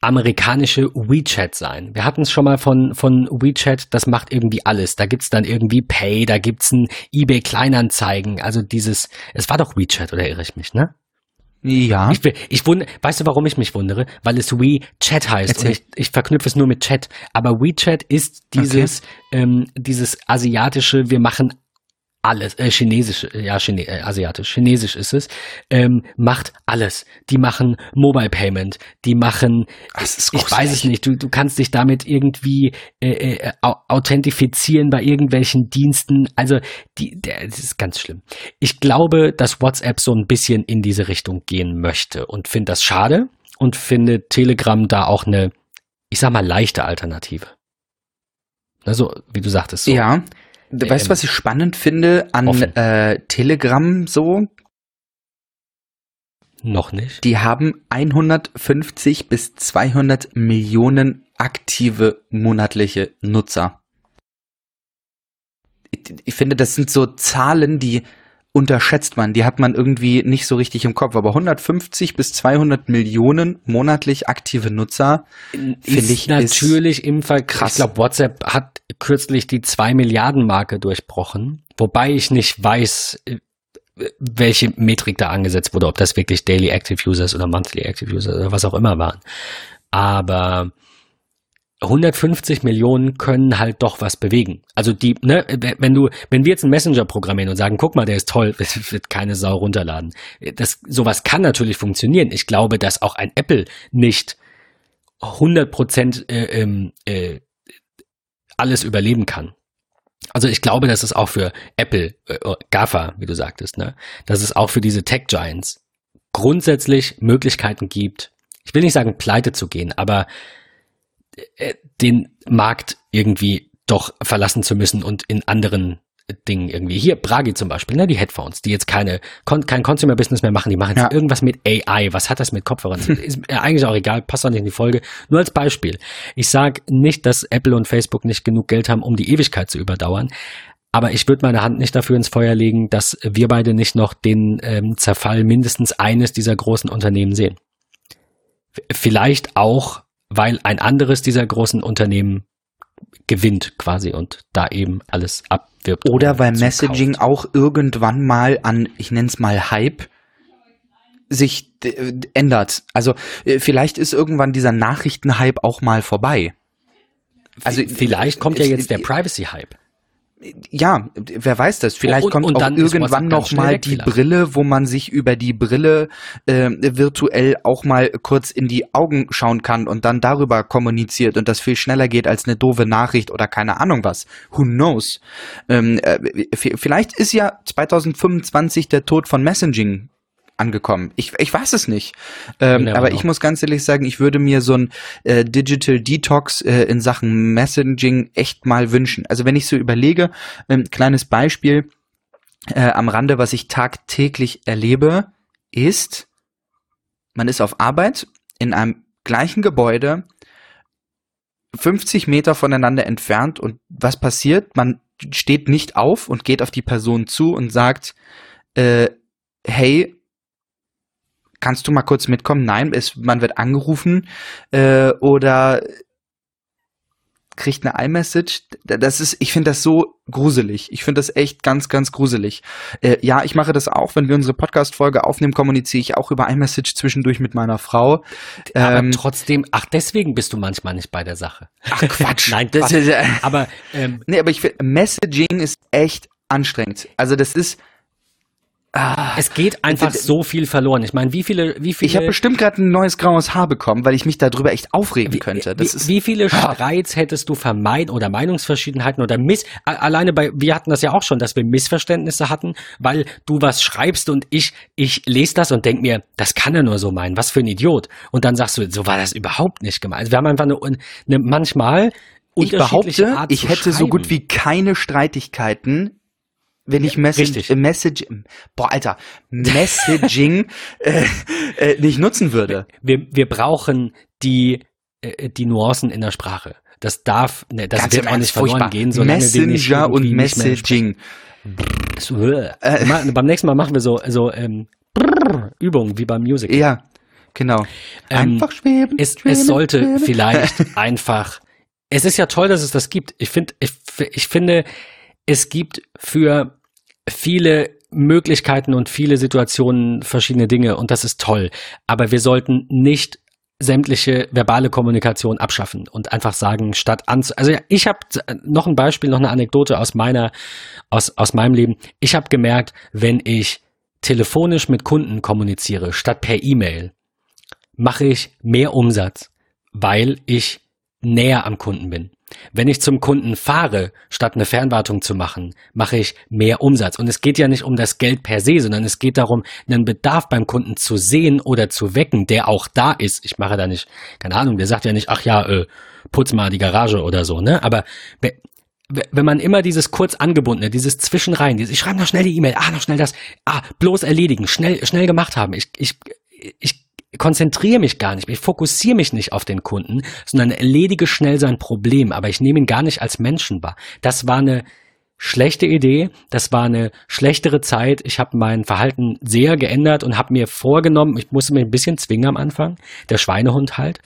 amerikanische WeChat sein. Wir hatten es schon mal von, von WeChat, das macht irgendwie alles. Da gibt's dann irgendwie Pay, da gibt's ein eBay Kleinanzeigen, also dieses, es war doch WeChat, oder irre ich mich, ne? Ja. Ich, ich wundere, weißt du, warum ich mich wundere? Weil es WeChat heißt Erzähl. und ich, ich verknüpfe es nur mit Chat. Aber WeChat ist dieses, okay. ähm, dieses asiatische, wir machen alles, äh, chinesisch, äh, ja, Chine äh, asiatisch, chinesisch ist es, ähm, macht alles. Die machen Mobile Payment, die machen, ich weiß es nicht, du, du kannst dich damit irgendwie äh, äh, au- authentifizieren bei irgendwelchen Diensten. Also, die, der, das ist ganz schlimm. Ich glaube, dass WhatsApp so ein bisschen in diese Richtung gehen möchte und finde das schade und finde Telegram da auch eine, ich sag mal, leichte Alternative. Also, wie du sagtest, so. Ja. Weißt Ähm, du, was ich spannend finde an äh, Telegram so? Noch nicht. Die haben 150 bis 200 Millionen aktive monatliche Nutzer. Ich, ich finde, das sind so Zahlen, die unterschätzt man. Die hat man irgendwie nicht so richtig im Kopf. Aber 150 bis 200 Millionen monatlich aktive Nutzer, finde ist ich, ist natürlich im Fall krass. Ich glaube, WhatsApp hat kürzlich die 2 Milliarden Marke durchbrochen, wobei ich nicht weiß, äh, welche Metrik da angesetzt wurde, ob das wirklich Daily Active Users oder Monthly Active Users oder was auch immer waren. Aber 150 Millionen können halt doch was bewegen. Also die, ne, wenn du, wenn wir jetzt einen Messenger programmieren und sagen, guck mal, der ist toll, wird keine Sau runterladen. Das, sowas kann natürlich funktionieren. Ich glaube, dass auch ein Apple nicht 100 Prozent äh, ähm, äh, alles überleben kann. Also ich glaube, dass es auch für Apple, äh, GAFA, wie du sagtest, ne, dass es auch für diese Tech Giants grundsätzlich Möglichkeiten gibt. Ich will nicht sagen, pleite zu gehen, aber den Markt irgendwie doch verlassen zu müssen und in anderen Dingen irgendwie. Hier, Bragi zum Beispiel, ne, die Headphones, die jetzt keine, kon, kein Consumer-Business mehr machen, die machen jetzt Ja. irgendwas mit AI. Was hat das mit Kopfhörern? Ist eigentlich auch egal, passt auch nicht in die Folge. Nur als Beispiel. Ich sage nicht, dass Apple und Facebook nicht genug Geld haben, um die Ewigkeit zu überdauern. Aber ich würde meine Hand nicht dafür ins Feuer legen, dass wir beide nicht noch den ähm, Zerfall mindestens eines dieser großen Unternehmen sehen. Vielleicht auch, weil ein anderes dieser großen Unternehmen gewinnt quasi und da eben alles abwirbt. Oder weil. Messaging auch irgendwann mal an, ich nenne es mal Hype, sich äh, ändert. Also äh, vielleicht ist irgendwann dieser Nachrichtenhype auch mal vorbei. Also Vielleicht kommt ja jetzt der Privacy-Hype. Ja, wer weiß das? Vielleicht Und- kommt und auch irgendwann noch mal die. Brille, wo man sich über die Brille äh, virtuell auch mal kurz in die Augen schauen kann und dann darüber kommuniziert und das viel schneller geht als eine doofe Nachricht oder keine Ahnung was. Who knows? Ähm, äh, vielleicht ist ja 2025 der Tod von Messaging angekommen. Ich, ich weiß es nicht. Ähm, never aber ich muss ganz ehrlich sagen, ich würde mir so ein äh, Digital Detox äh, in Sachen Messaging echt mal wünschen. Also wenn ich so überlege, ein kleines Beispiel äh, am Rande, was ich tagtäglich erlebe, ist, man ist auf Arbeit in einem gleichen Gebäude, 50 Meter voneinander entfernt und was passiert? Man steht nicht auf und geht auf die Person zu und sagt, äh, hey, kannst du mal kurz mitkommen? Nein, es, man wird angerufen äh, oder kriegt eine iMessage. Das ist, ich finde das so gruselig. Ich finde das echt ganz, ganz gruselig. Äh, ja, ich mache das auch, wenn wir unsere Podcast-Folge aufnehmen, kommuniziere ich auch über iMessage zwischendurch mit meiner Frau. Aber Ähm, trotzdem, ach, deswegen bist du manchmal nicht bei der Sache. ach Quatsch. Nein, das Quatsch. ist, äh, Aber ähm, nee, aber ich finde, Messaging ist echt anstrengend. Also das ist, ah, es geht einfach d- so viel verloren. Ich meine, wie viele, wie viele, ich habe bestimmt gerade ein neues graues Haar bekommen, weil ich mich darüber echt aufregen wie, könnte. Das wie, ist, wie viele Ah. Streits hättest du vermeiden oder Meinungsverschiedenheiten oder Miss, alleine bei, wir hatten das ja auch schon, dass wir Missverständnisse hatten, weil du was schreibst und ich, ich lese das und denk mir, das kann er nur so meinen, was für ein Idiot. Und dann sagst du, so war das überhaupt nicht gemeint. Also wir haben einfach eine, eine manchmal ich behaupte, ich hätte so schreiben. gut wie keine Streitigkeiten, wenn ich Message, äh, Message, boah, Alter, Messaging äh, äh, nicht nutzen würde. wir, wir brauchen die, äh, die Nuancen in der Sprache. Das darf, ne, das Ganz wird auch nicht verloren furchtbar. gehen, solange Messenger und Messaging. Äh, Ma- beim nächsten Mal machen wir so, so ähm, Übungen wie beim Music. Ja, genau. Ähm, Einfach schweben. Es, schweben, es sollte schweben. vielleicht einfach. Es ist ja toll, dass es das gibt. Ich finde, ich, ich finde, es gibt für viele Möglichkeiten und viele Situationen verschiedene Dinge und das ist toll. Aber wir sollten nicht sämtliche verbale Kommunikation abschaffen und einfach sagen, statt an, also ich habe noch ein Beispiel, noch eine Anekdote aus meiner, aus, aus meinem Leben. Ich habe gemerkt, wenn ich telefonisch mit Kunden kommuniziere, statt per E-Mail, mache ich mehr Umsatz, weil ich näher am Kunden bin. Wenn ich zum Kunden fahre, statt eine Fernwartung zu machen, mache ich mehr Umsatz. Und es geht ja nicht um das Geld per se, sondern es geht darum, einen Bedarf beim Kunden zu sehen oder zu wecken, der auch da ist. Ich mache da nicht, keine Ahnung, der sagt ja nicht, ach ja, äh, putz mal die Garage oder so, ne? Aber wenn man immer dieses kurz angebundene, dieses Zwischenrein, dieses, ich schreibe noch schnell die E-Mail, ah, noch schnell das, ah, bloß erledigen, schnell, schnell gemacht haben. Ich, ich, ich konzentriere mich gar nicht, ich fokussiere mich nicht auf den Kunden, sondern erledige schnell sein Problem, aber ich nehme ihn gar nicht als Menschen wahr. Das war eine schlechte Idee, das war eine schlechtere Zeit. Ich habe mein Verhalten sehr geändert und habe mir vorgenommen, ich musste mich ein bisschen zwingen am Anfang, der Schweinehund halt,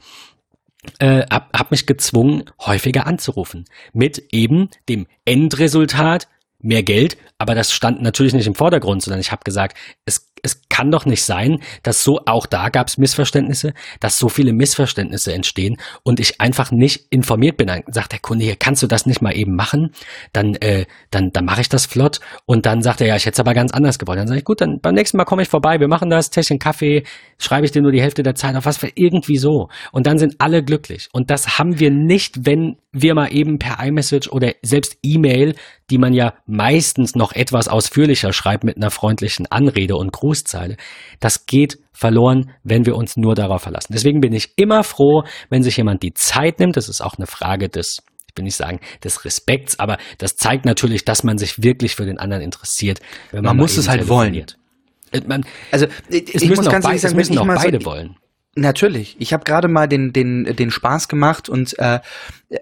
äh, hab, hab mich gezwungen, häufiger anzurufen. Mit eben dem Endresultat, mehr Geld, aber das stand natürlich nicht im Vordergrund, sondern ich habe gesagt, es es kann doch nicht sein, dass so, auch da gab es Missverständnisse, dass so viele Missverständnisse entstehen und ich einfach nicht informiert bin. Dann sagt der Kunde hier, kannst du das nicht mal eben machen? Dann, äh, dann, dann mache ich das flott. Und dann sagt er, ja, ich hätte es aber ganz anders gewollt. Dann sage ich, gut, dann beim nächsten Mal komme ich vorbei, wir machen das, Täschchen Kaffee, schreibe ich dir nur die Hälfte der Zeit auf, was für irgendwie so. Und dann sind alle glücklich. Und das haben wir nicht, wenn wir mal eben per iMessage oder selbst E-Mail, die man ja meistens noch etwas ausführlicher schreibt mit einer freundlichen Anrede und Gruß, Grußzeile. Das geht verloren, wenn wir uns nur darauf verlassen. Deswegen bin ich immer froh, wenn sich jemand die Zeit nimmt. Das ist auch eine Frage des ich will nicht sagen des Respekts, aber das zeigt natürlich, dass man sich wirklich für den anderen interessiert. man, man muss es halt wollen. Äh, man, also es müssen auch, beid, sagen, es müssen auch beide so, wollen. Natürlich. Ich habe gerade mal den, den, den Spaß gemacht und äh,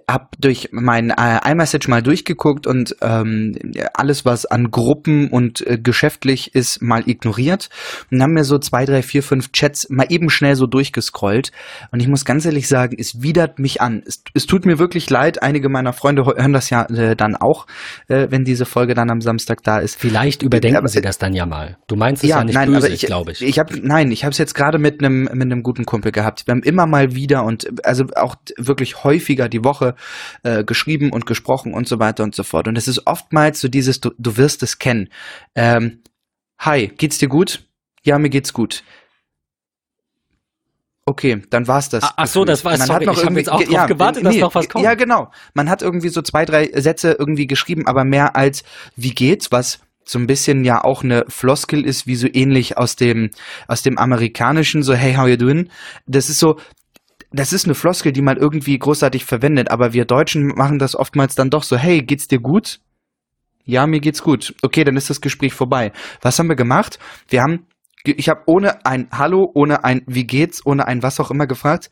habe durch mein äh, iMessage mal durchgeguckt und ähm, alles, was an Gruppen und äh, geschäftlich ist, mal ignoriert und haben mir so zwei, drei, vier, fünf Chats mal eben schnell so durchgescrollt. Und ich muss ganz ehrlich sagen, es widert mich an. Es, es tut mir wirklich leid. Einige meiner Freunde hören das ja äh, dann auch, äh, wenn diese Folge dann am Samstag da ist. Vielleicht überdenken aber, sie das dann ja mal. Du meinst es ja, ja nicht nein, böse, ich, glaube ich. ich hab, nein, ich habe es jetzt gerade mit einem mit einem guten Kumpel gehabt. Wir haben immer mal wieder und also auch wirklich häufiger die Woche äh, geschrieben und gesprochen und so weiter und so fort. Und es ist oftmals so dieses, du, du wirst es kennen. Ähm, Hi, geht's dir gut? Ja, mir geht's gut. Okay, dann war's das. Ach, ach so, das war Man sorry, hat noch ich irgendwie jetzt auch drauf ja, gewartet, nee, dass noch was kommt. Ja, genau. Man hat irgendwie so zwei, drei Sätze irgendwie geschrieben, aber mehr als wie geht's, was so ein bisschen ja auch eine Floskel ist, wie so ähnlich aus dem, aus dem amerikanischen, so hey, how you doing? Das ist so, das ist eine Floskel, die man irgendwie großartig verwendet, aber wir Deutschen machen das oftmals dann doch so, hey, geht's dir gut? Ja, mir geht's gut. Okay, dann ist das Gespräch vorbei. Was haben wir gemacht? Wir haben, ich habe ohne ein Hallo, ohne ein Wie geht's, ohne ein was auch immer gefragt,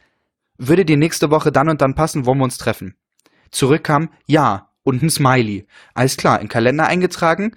würde die nächste Woche dann und dann passen, wollen wir uns treffen? Zurückkam, ja, und ein Smiley. Alles klar, in Kalender eingetragen,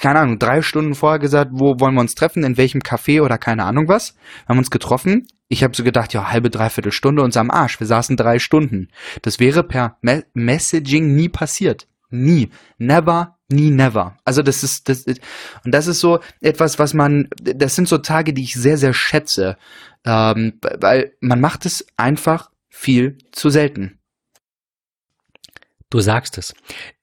keine Ahnung, drei Stunden vorher gesagt, wo wollen wir uns treffen, in welchem Café oder keine Ahnung was. Wir haben uns getroffen. Ich habe so gedacht, ja, halbe, dreiviertel Stunde uns am Arsch. Wir saßen drei Stunden. Das wäre per Me Messaging nie passiert. Nie. Never, nie, never. Also das ist, das, und das ist so etwas, was man, das sind so Tage, die ich sehr, sehr schätze. Ähm, weil man macht es einfach viel zu selten. Du sagst es.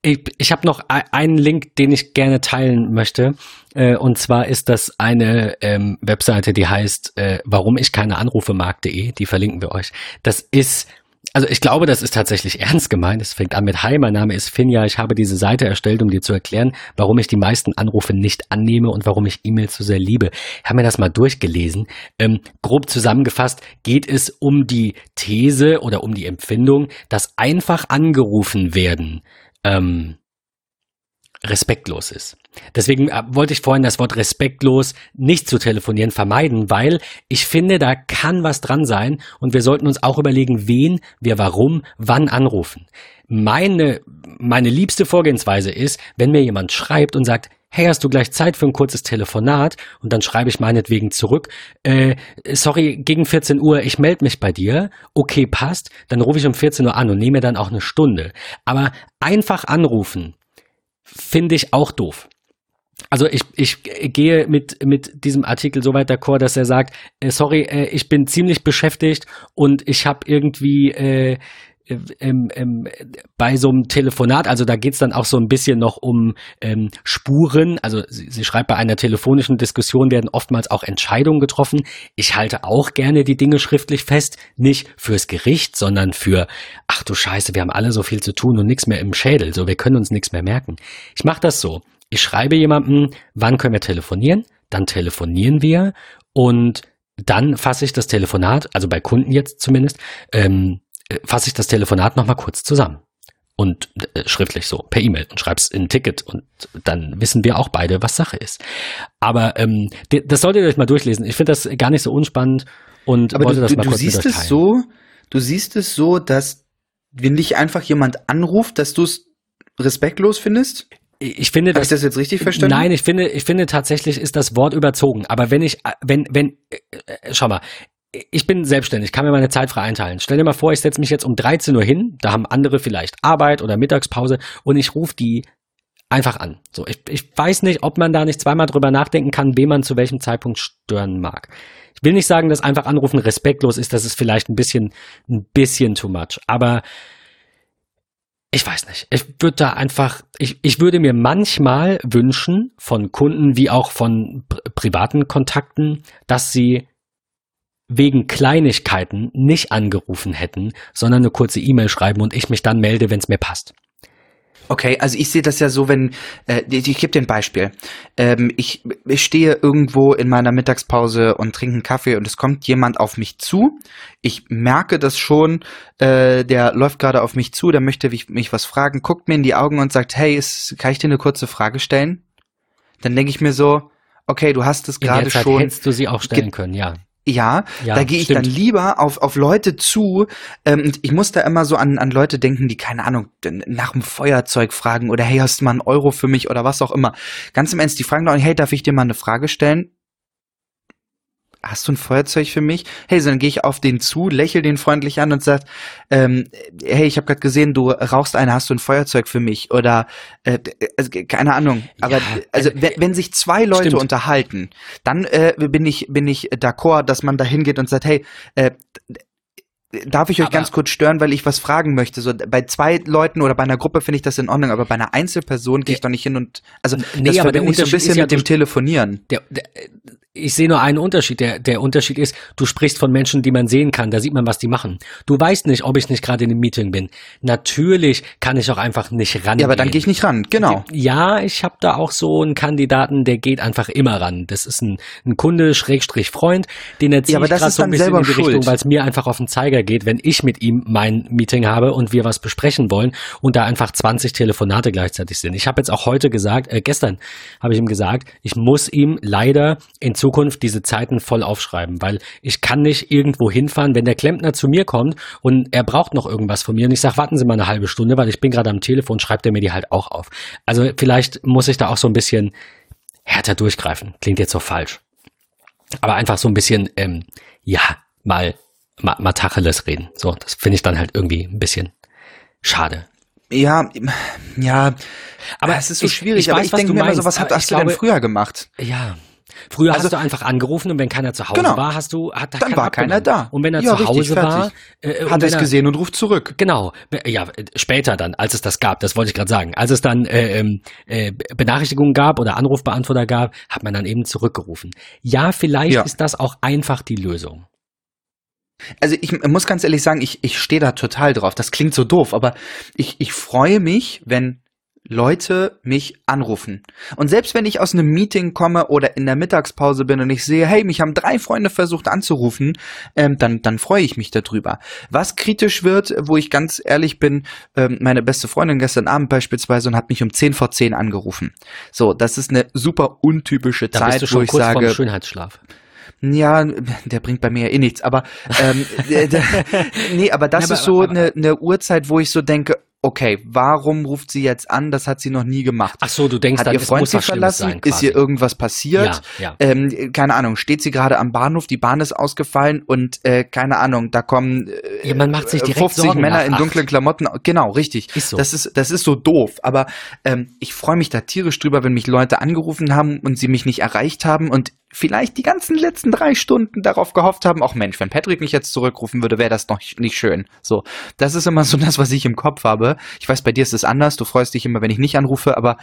Ich, ich habe noch einen Link, den ich gerne teilen möchte. Äh, und zwar ist das eine ähm, Webseite, die heißt äh, warum ich keine Anrufe mag.de. Die verlinken wir euch. Das ist also ich glaube, das ist tatsächlich ernst gemeint. Es fängt an mit Hi, mein Name ist Finja. Ich habe diese Seite erstellt, um dir zu erklären, warum ich die meisten Anrufe nicht annehme und warum ich E-Mails so sehr liebe. Ich habe mir das mal durchgelesen. Ähm, grob zusammengefasst geht es um die These oder um die Empfindung, dass einfach angerufen werden ähm, respektlos ist. Deswegen äh, wollte ich vorhin das Wort respektlos nicht zu telefonieren vermeiden, weil ich finde, da kann was dran sein und wir sollten uns auch überlegen, wen wir warum, wann anrufen. Meine, meine liebste Vorgehensweise ist, wenn mir jemand schreibt und sagt, hey, hast du gleich Zeit für ein kurzes Telefonat? Und dann schreibe ich meinetwegen zurück, äh, sorry, gegen 14 Uhr, ich melde mich bei dir. Okay, passt. Dann rufe ich um 14 Uhr an und nehme dann auch eine Stunde. Aber einfach anrufen, finde ich auch doof. Also ich, ich gehe mit, mit diesem Artikel so weit d'accord, dass er sagt, äh, sorry, äh, ich bin ziemlich beschäftigt und ich habe irgendwie äh, ähm, ähm, bei so einem Telefonat, also da geht's dann auch so ein bisschen noch um ähm, Spuren. Also sie, sie schreibt, bei einer telefonischen Diskussion werden oftmals auch Entscheidungen getroffen. Ich halte auch gerne die Dinge schriftlich fest, nicht fürs Gericht, sondern für, ach du Scheiße, wir haben alle so viel zu tun und nichts mehr im Schädel, so wir können uns nichts mehr merken. Ich mache das so. Ich schreibe jemandem, wann können wir telefonieren? Dann telefonieren wir und dann fasse ich das Telefonat, also bei Kunden jetzt zumindest, ähm, äh, fasse ich das Telefonat nochmal kurz zusammen. Und äh, schriftlich so, per E-Mail und schreib's in ein Ticket und dann wissen wir auch beide, was Sache ist. Aber ähm, das solltet ihr euch mal durchlesen. Ich finde das gar nicht so unspannend und Aber wollte du, das du, mal du kurz siehst mit euch es so, du siehst es so, dass wenn dich einfach jemand anruft, dass du es respektlos findest? Ich finde, Habe ich das jetzt richtig verstanden? Nein, ich finde, ich finde tatsächlich ist das Wort überzogen. Aber wenn ich, wenn, wenn, äh, äh, schau mal, ich bin selbstständig, kann mir meine Zeit frei einteilen. Stell dir mal vor, ich setze mich jetzt um 13 Uhr hin, da haben andere vielleicht Arbeit oder Mittagspause und ich rufe die einfach an. So, ich, ich weiß nicht, ob man da nicht zweimal drüber nachdenken kann, wen man zu welchem Zeitpunkt stören mag. Ich will nicht sagen, dass einfach anrufen respektlos ist, das ist vielleicht ein bisschen, ein bisschen too much. Aber ich weiß nicht. Ich würde da einfach, ich, ich würde mir manchmal wünschen von Kunden wie auch von pri privaten Kontakten, dass sie wegen Kleinigkeiten nicht angerufen hätten, sondern eine kurze E-Mail schreiben und ich mich dann melde, wenn es mir passt. Okay, also ich sehe das ja so, wenn, äh, ich, ich gebe dir ein Beispiel. Ähm, ich, ich stehe irgendwo in meiner Mittagspause und trinke einen Kaffee und es kommt jemand auf mich zu. Ich merke das schon, äh, der läuft gerade auf mich zu, der möchte mich, mich was fragen, guckt mir in die Augen und sagt, hey, ist, kann ich dir eine kurze Frage stellen? Dann denke ich mir so, okay, du hast es gerade schon. hättest du sie auch stellen können, ja. Ja, Ja, da gehe ich stimmt. dann lieber auf, auf Leute zu. Ähm, und ich muss da immer so an, an Leute denken, die, keine Ahnung, nach dem Feuerzeug fragen oder hey, hast du mal einen Euro für mich oder was auch immer. Ganz im Ernst, die fragen doch, hey, darf ich dir mal eine Frage stellen? Hast du ein Feuerzeug für mich? Hey, so dann gehe ich auf den zu, lächel den freundlich an und sag, ähm, hey, ich habe gerade gesehen, du rauchst eine, hast du ein Feuerzeug für mich? Oder äh, also, keine Ahnung. Aber Ja, also äh, wenn, wenn sich zwei Leute stimmt. unterhalten, dann äh, bin ich bin ich d'accord, dass man da hingeht und sagt, hey, äh, darf ich euch Aber- ganz kurz stören, weil ich was fragen möchte. So bei zwei Leuten oder bei einer Gruppe finde ich das in Ordnung, aber bei einer Einzelperson gehe ich doch nicht hin und also Nee, das verbinde ich so ein bisschen mit dem Telefonieren. Der, der, ich sehe nur einen Unterschied. Der, der Unterschied ist, du sprichst von Menschen, die man sehen kann. Da sieht man, was die machen. Du weißt nicht, ob ich nicht gerade in einem Meeting bin. Natürlich kann ich auch einfach nicht rangehen. Ja, aber dann gehe ich nicht ran. Genau. Ja, ich habe da auch so einen Kandidaten, der geht einfach immer ran. Das ist ein, ein Kunde, Schrägstrich Freund, den erziehe Ja, aber ich das gerade ist so ein bisschen selber in die schuld. Richtung, weil es mir einfach auf den Zeiger geht, wenn ich mit ihm mein Meeting habe und wir was besprechen wollen und da einfach 20 Telefonate gleichzeitig sind. Ich habe jetzt auch heute gesagt, äh, gestern habe ich ihm gesagt, ich muss ihm leider in Zukunft diese Zeiten voll aufschreiben, weil ich kann nicht irgendwo hinfahren, wenn der Klempner zu mir kommt und er braucht noch irgendwas von mir und ich sage, warten Sie mal eine halbe Stunde, weil ich bin gerade am Telefon, schreibt er mir die halt auch auf. Also vielleicht muss ich da auch so ein bisschen härter durchgreifen. Klingt jetzt so falsch. Aber einfach so ein bisschen, ähm, ja, mal, mal, mal Tacheles reden. So, das finde ich dann halt irgendwie ein bisschen schade. Ja, ja. Aber es ist so ich- schwierig. ich aber weiß, ich was denke mir immer so, meinst, was aber hast ich du denn glaube- früher gemacht? Ja. Früher Also- hast du einfach angerufen und wenn keiner zu Hause Genau. war, hast du, hat Dann war keiner da. Und wenn er Ja, zu richtig, Hause war, fertig. äh, und Hat wenn es er- gesehen und ruft zurück. Genau, Be- ja, äh, später dann, als es das gab, das wollte ich gerade sagen. Als es dann äh, ähm, äh, Benachrichtigungen gab oder Anrufbeantworter gab, hat man dann eben zurückgerufen. Ja, vielleicht Ja. ist das auch einfach die Lösung. Also ich muss ganz ehrlich sagen, ich, ich stehe da total drauf. Das klingt so doof, aber ich, ich freue mich, wenn Leute mich anrufen. Und selbst wenn ich aus einem Meeting komme oder in der Mittagspause bin und ich sehe, hey, mich haben drei Freunde versucht anzurufen, ähm, dann, dann freue ich mich darüber. Was kritisch wird, wo ich ganz ehrlich bin, ähm, meine beste Freundin gestern Abend beispielsweise und hat mich um 10 vor 10 angerufen. So, das ist eine super untypische Da Zeit, wo ich sage, Schönheitsschlaf. ja, der bringt bei mir ja eh nichts, aber ähm, äh, nee, aber das Ja, aber- ist so eine, eine Uhrzeit, wo ich so denke, okay, warum ruft sie jetzt an? Das hat sie noch nie gemacht. Ach so, du denkst, Hat dann ihr Freund sie verlassen? sein, ist ihr irgendwas passiert? Ja, ja. Ähm, keine Ahnung, steht sie gerade am Bahnhof, die Bahn ist ausgefallen und äh, keine Ahnung, da kommen äh, Ja, man macht sich direkt 50 Sorgen Männer in dunklen Klamotten. Genau, richtig. Ist so. Das ist das ist so doof, aber ähm, ich freue mich da tierisch drüber, wenn mich Leute angerufen haben und sie mich nicht erreicht haben und vielleicht die ganzen letzten drei Stunden darauf gehofft haben, auch Mensch, wenn Patrick mich jetzt zurückrufen würde, wäre das noch nicht schön. So, das ist immer so das, was ich im Kopf habe. Ich weiß, bei dir ist es anders. Du freust dich immer, wenn ich nicht anrufe, aber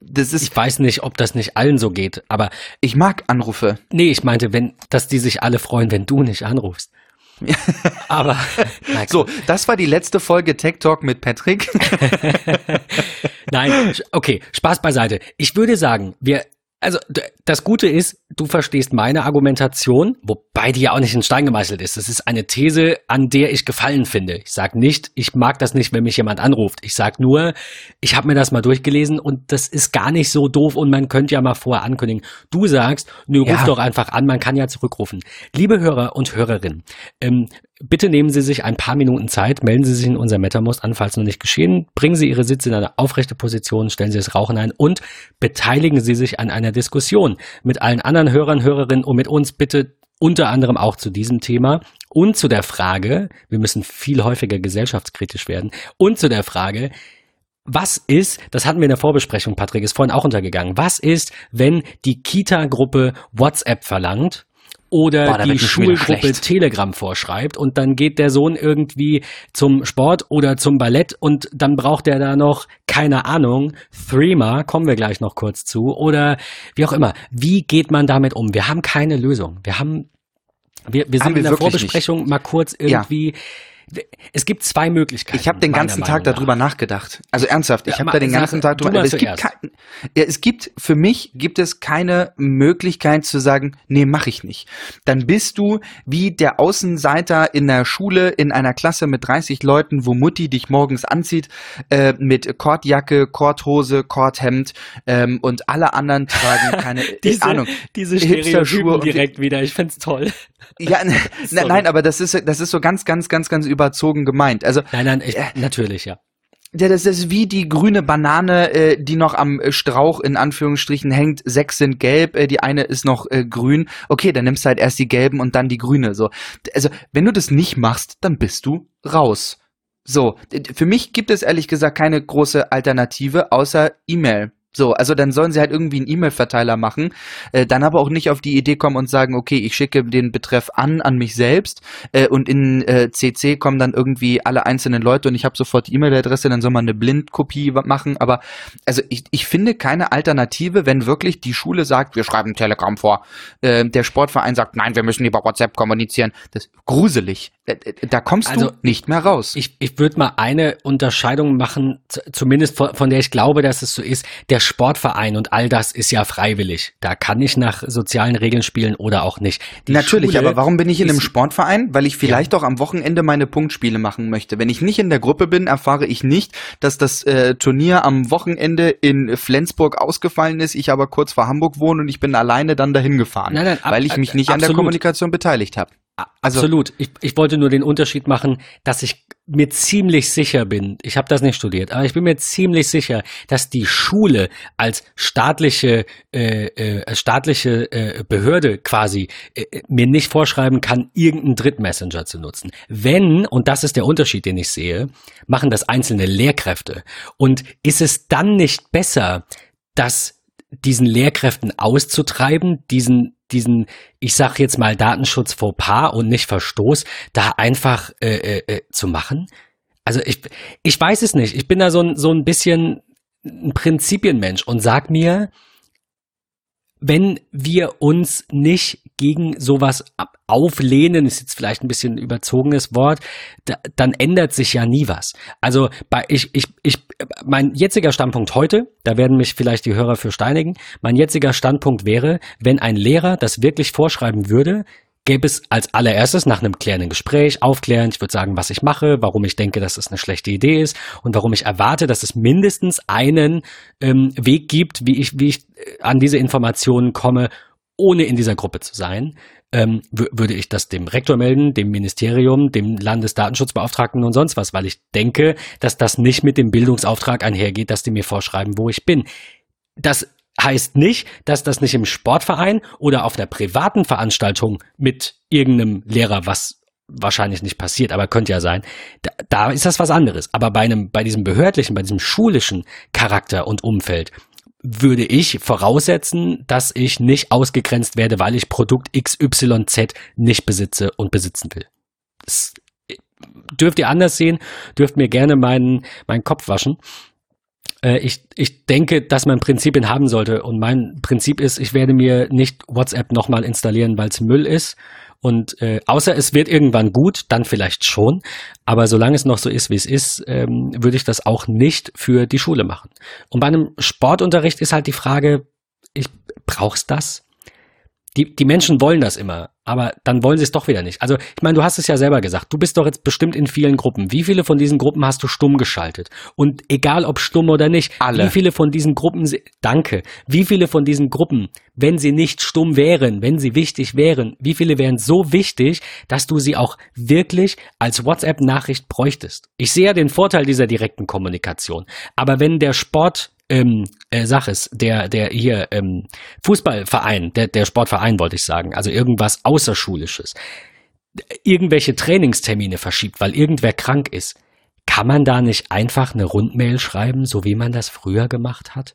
das ist, Ich weiß nicht, ob das nicht allen so geht, aber ich mag Anrufe. nee, ich meinte, wenn, dass die sich alle freuen, wenn du nicht anrufst. aber So, das war die letzte Folge Tech Talk mit Patrick. Nein, okay, Spaß beiseite. Ich würde sagen, wir, also das Gute ist, du verstehst meine Argumentation, wobei die ja auch nicht in Stein gemeißelt ist. Das ist eine These, an der ich Gefallen finde. Ich sage nicht, ich mag das nicht, wenn mich jemand anruft. Ich sage nur, ich habe mir das mal durchgelesen und das ist gar nicht so doof und man könnte ja mal vorher ankündigen. Du sagst, nö, ruf Ja. doch einfach an, man kann ja zurückrufen. Liebe Hörer und Hörerinnen, ähm, Bitte nehmen Sie sich ein paar Minuten Zeit, melden Sie sich in unser MetaMost an, falls noch nicht geschehen, bringen Sie Ihre Sitze in eine aufrechte Position, stellen Sie das Rauchen ein und beteiligen Sie sich an einer Diskussion. Mit allen anderen Hörern, Hörerinnen und mit uns bitte unter anderem auch zu diesem Thema und zu der Frage, wir müssen viel häufiger gesellschaftskritisch werden, und zu der Frage, was ist, das hatten wir in der Vorbesprechung, Patrick, ist vorhin auch untergegangen, was ist, wenn die Kita-Gruppe WhatsApp verlangt oder Boah, die Schulgruppe. Telegram vorschreibt und dann geht der Sohn irgendwie zum Sport oder zum Ballett und dann braucht er da noch, keine Ahnung, Threema, kommen wir gleich noch kurz zu, oder wie auch immer. Wie geht man damit um? Wir haben keine Lösung. Wir haben, wir, wir sind wir in der Vorbesprechung mal kurz Ja. Es gibt zwei Möglichkeiten. Ich habe den ganzen Meinung Tag darüber nach. nachgedacht. Also ernsthaft, ich Ja, habe da den ganzen Tag drüber. mal Es gibt, zuerst. kein, ja, es gibt für mich gibt es keine Möglichkeit zu sagen, nee, mache ich nicht. Dann bist du wie der Außenseiter in der Schule in einer Klasse mit 30 Leuten, wo Mutti dich morgens anzieht äh, mit Kordjacke, Kordhose, Kordhemd ähm, und alle anderen tragen keine Diese, Ahnung. diese Stereotypen direkt wieder. Ich find's toll. Ja, ne, Sorry. nein, aber das ist das ist so ganz, ganz, ganz, ganz überzogen gemeint. Also Nein, nein, ich, natürlich, ja. Ja, das ist wie die grüne Banane, äh, die noch am äh, Strauch in Anführungsstrichen hängt. Sechs sind gelb, äh, die eine ist noch äh, grün. Okay, dann nimmst du halt erst die gelben und dann die grüne. So, also wenn du das nicht machst, dann bist du raus. So, für mich gibt es ehrlich gesagt keine große Alternative außer E-Mail. So, also dann sollen sie halt irgendwie einen E-Mail-Verteiler machen, äh, dann aber auch nicht auf die Idee kommen und sagen, okay, ich schicke den Betreff an an mich selbst äh, und in äh, CC kommen dann irgendwie alle einzelnen Leute und ich habe sofort die E-Mail-Adresse, dann soll man eine Blindkopie machen. Aber also ich, ich finde keine Alternative, wenn wirklich die Schule sagt, wir schreiben Telegram vor, äh, der Sportverein sagt, nein, wir müssen über WhatsApp kommunizieren. Das ist gruselig. Äh, äh, Da kommst Also, du nicht mehr raus. Ich, ich würde mal eine Unterscheidung machen, zumindest von, von der ich glaube, dass es so ist. Der Sportverein und all das ist ja freiwillig. Da kann ich nach sozialen Regeln spielen oder auch nicht. Die Natürlich, Schule aber warum bin ich in einem Sportverein? Weil ich vielleicht auch am Wochenende meine Punktspiele machen möchte. Wenn ich nicht in der Gruppe bin, erfahre ich nicht, dass das äh, Turnier am Wochenende in Flensburg ausgefallen ist, ich aber kurz vor Hamburg wohne und ich bin alleine dann dahin gefahren, Nein, nein, ab- weil ich mich nicht an der absolut. Kommunikation beteiligt habe. Also- Absolut. Ich, ich wollte nur den Unterschied machen, dass ich mir ziemlich sicher bin, ich habe das nicht studiert, aber ich bin mir ziemlich sicher, dass die Schule als staatliche, äh, äh, staatliche äh, Behörde quasi äh, äh, mir nicht vorschreiben kann, irgendeinen Drittmessenger zu nutzen. Wenn, und das ist der Unterschied, den ich sehe, machen das einzelne Lehrkräfte. Und ist es dann nicht besser, dass diesen Lehrkräften auszutreiben, diesen, diesen, ich sag jetzt mal Datenschutz vor Paar und nicht Verstoß, da einfach äh, äh, äh, zu machen? Also ich, ich weiß es nicht. Ich bin da so ein, so ein bisschen ein Prinzipienmensch und sag mir, wenn wir uns nicht gegen sowas auflehnen, ist jetzt vielleicht ein bisschen überzogenes Wort, da, dann ändert sich ja nie was. Also bei ich ich ich mein jetziger Standpunkt heute, da werden mich vielleicht die Hörer für steinigen. Mein jetziger Standpunkt wäre, wenn ein Lehrer das wirklich vorschreiben würde, gäbe es als allererstes nach einem klärenden Gespräch aufklären. Ich würde sagen, was ich mache, warum ich denke, dass es eine schlechte Idee ist und warum ich erwarte, dass es mindestens einen ähm, Weg gibt, wie ich, wie ich äh, an diese Informationen komme, ohne in dieser Gruppe zu sein, ähm, würde ich das dem Rektor melden, dem Ministerium, dem Landesdatenschutzbeauftragten und sonst was, weil ich denke, dass das nicht mit dem Bildungsauftrag einhergeht, dass die mir vorschreiben, wo ich bin. Das heißt nicht, dass das nicht im Sportverein oder auf der privaten Veranstaltung mit irgendeinem Lehrer was wahrscheinlich nicht passiert, aber könnte ja sein. Da, da ist das was anderes. Aber bei einem, bei diesem behördlichen, bei diesem schulischen Charakter und Umfeld würde ich voraussetzen, dass ich nicht ausgegrenzt werde, weil ich Produkt XYZ nicht besitze und besitzen will. Das dürft ihr anders sehen, dürft mir gerne meinen, meinen Kopf waschen. Äh, ich, ich denke, dass man Prinzipien haben sollte. Und mein Prinzip ist, ich werde mir nicht WhatsApp nochmal installieren, weil es Müll ist. Und äh, außer es wird irgendwann gut, dann vielleicht schon. Aber solange es noch so ist, wie es ist, ähm, würde ich das auch nicht für die Schule machen. Und bei einem Sportunterricht ist halt die Frage, ich brauchst das? Die, die Menschen wollen das immer, aber dann wollen sie es doch wieder nicht. Also, ich meine, du hast es ja selber gesagt, du bist doch jetzt bestimmt in vielen Gruppen. Wie viele von diesen Gruppen hast du stumm geschaltet? Und egal ob stumm oder nicht, Alle. wie viele von diesen Gruppen, danke, wie viele von diesen Gruppen, wenn sie nicht stumm wären, wenn sie wichtig wären, wie viele wären so wichtig, dass du sie auch wirklich als WhatsApp-Nachricht bräuchtest? Ich sehe ja den Vorteil dieser direkten Kommunikation. Aber wenn der Sport ähm, äh, Saches, der, der hier ähm, Fußballverein, der, der Sportverein wollte ich sagen, also irgendwas Außerschulisches, irgendwelche Trainingstermine verschiebt, weil irgendwer krank ist, kann man da nicht einfach eine Rundmail schreiben, so wie man das früher gemacht hat?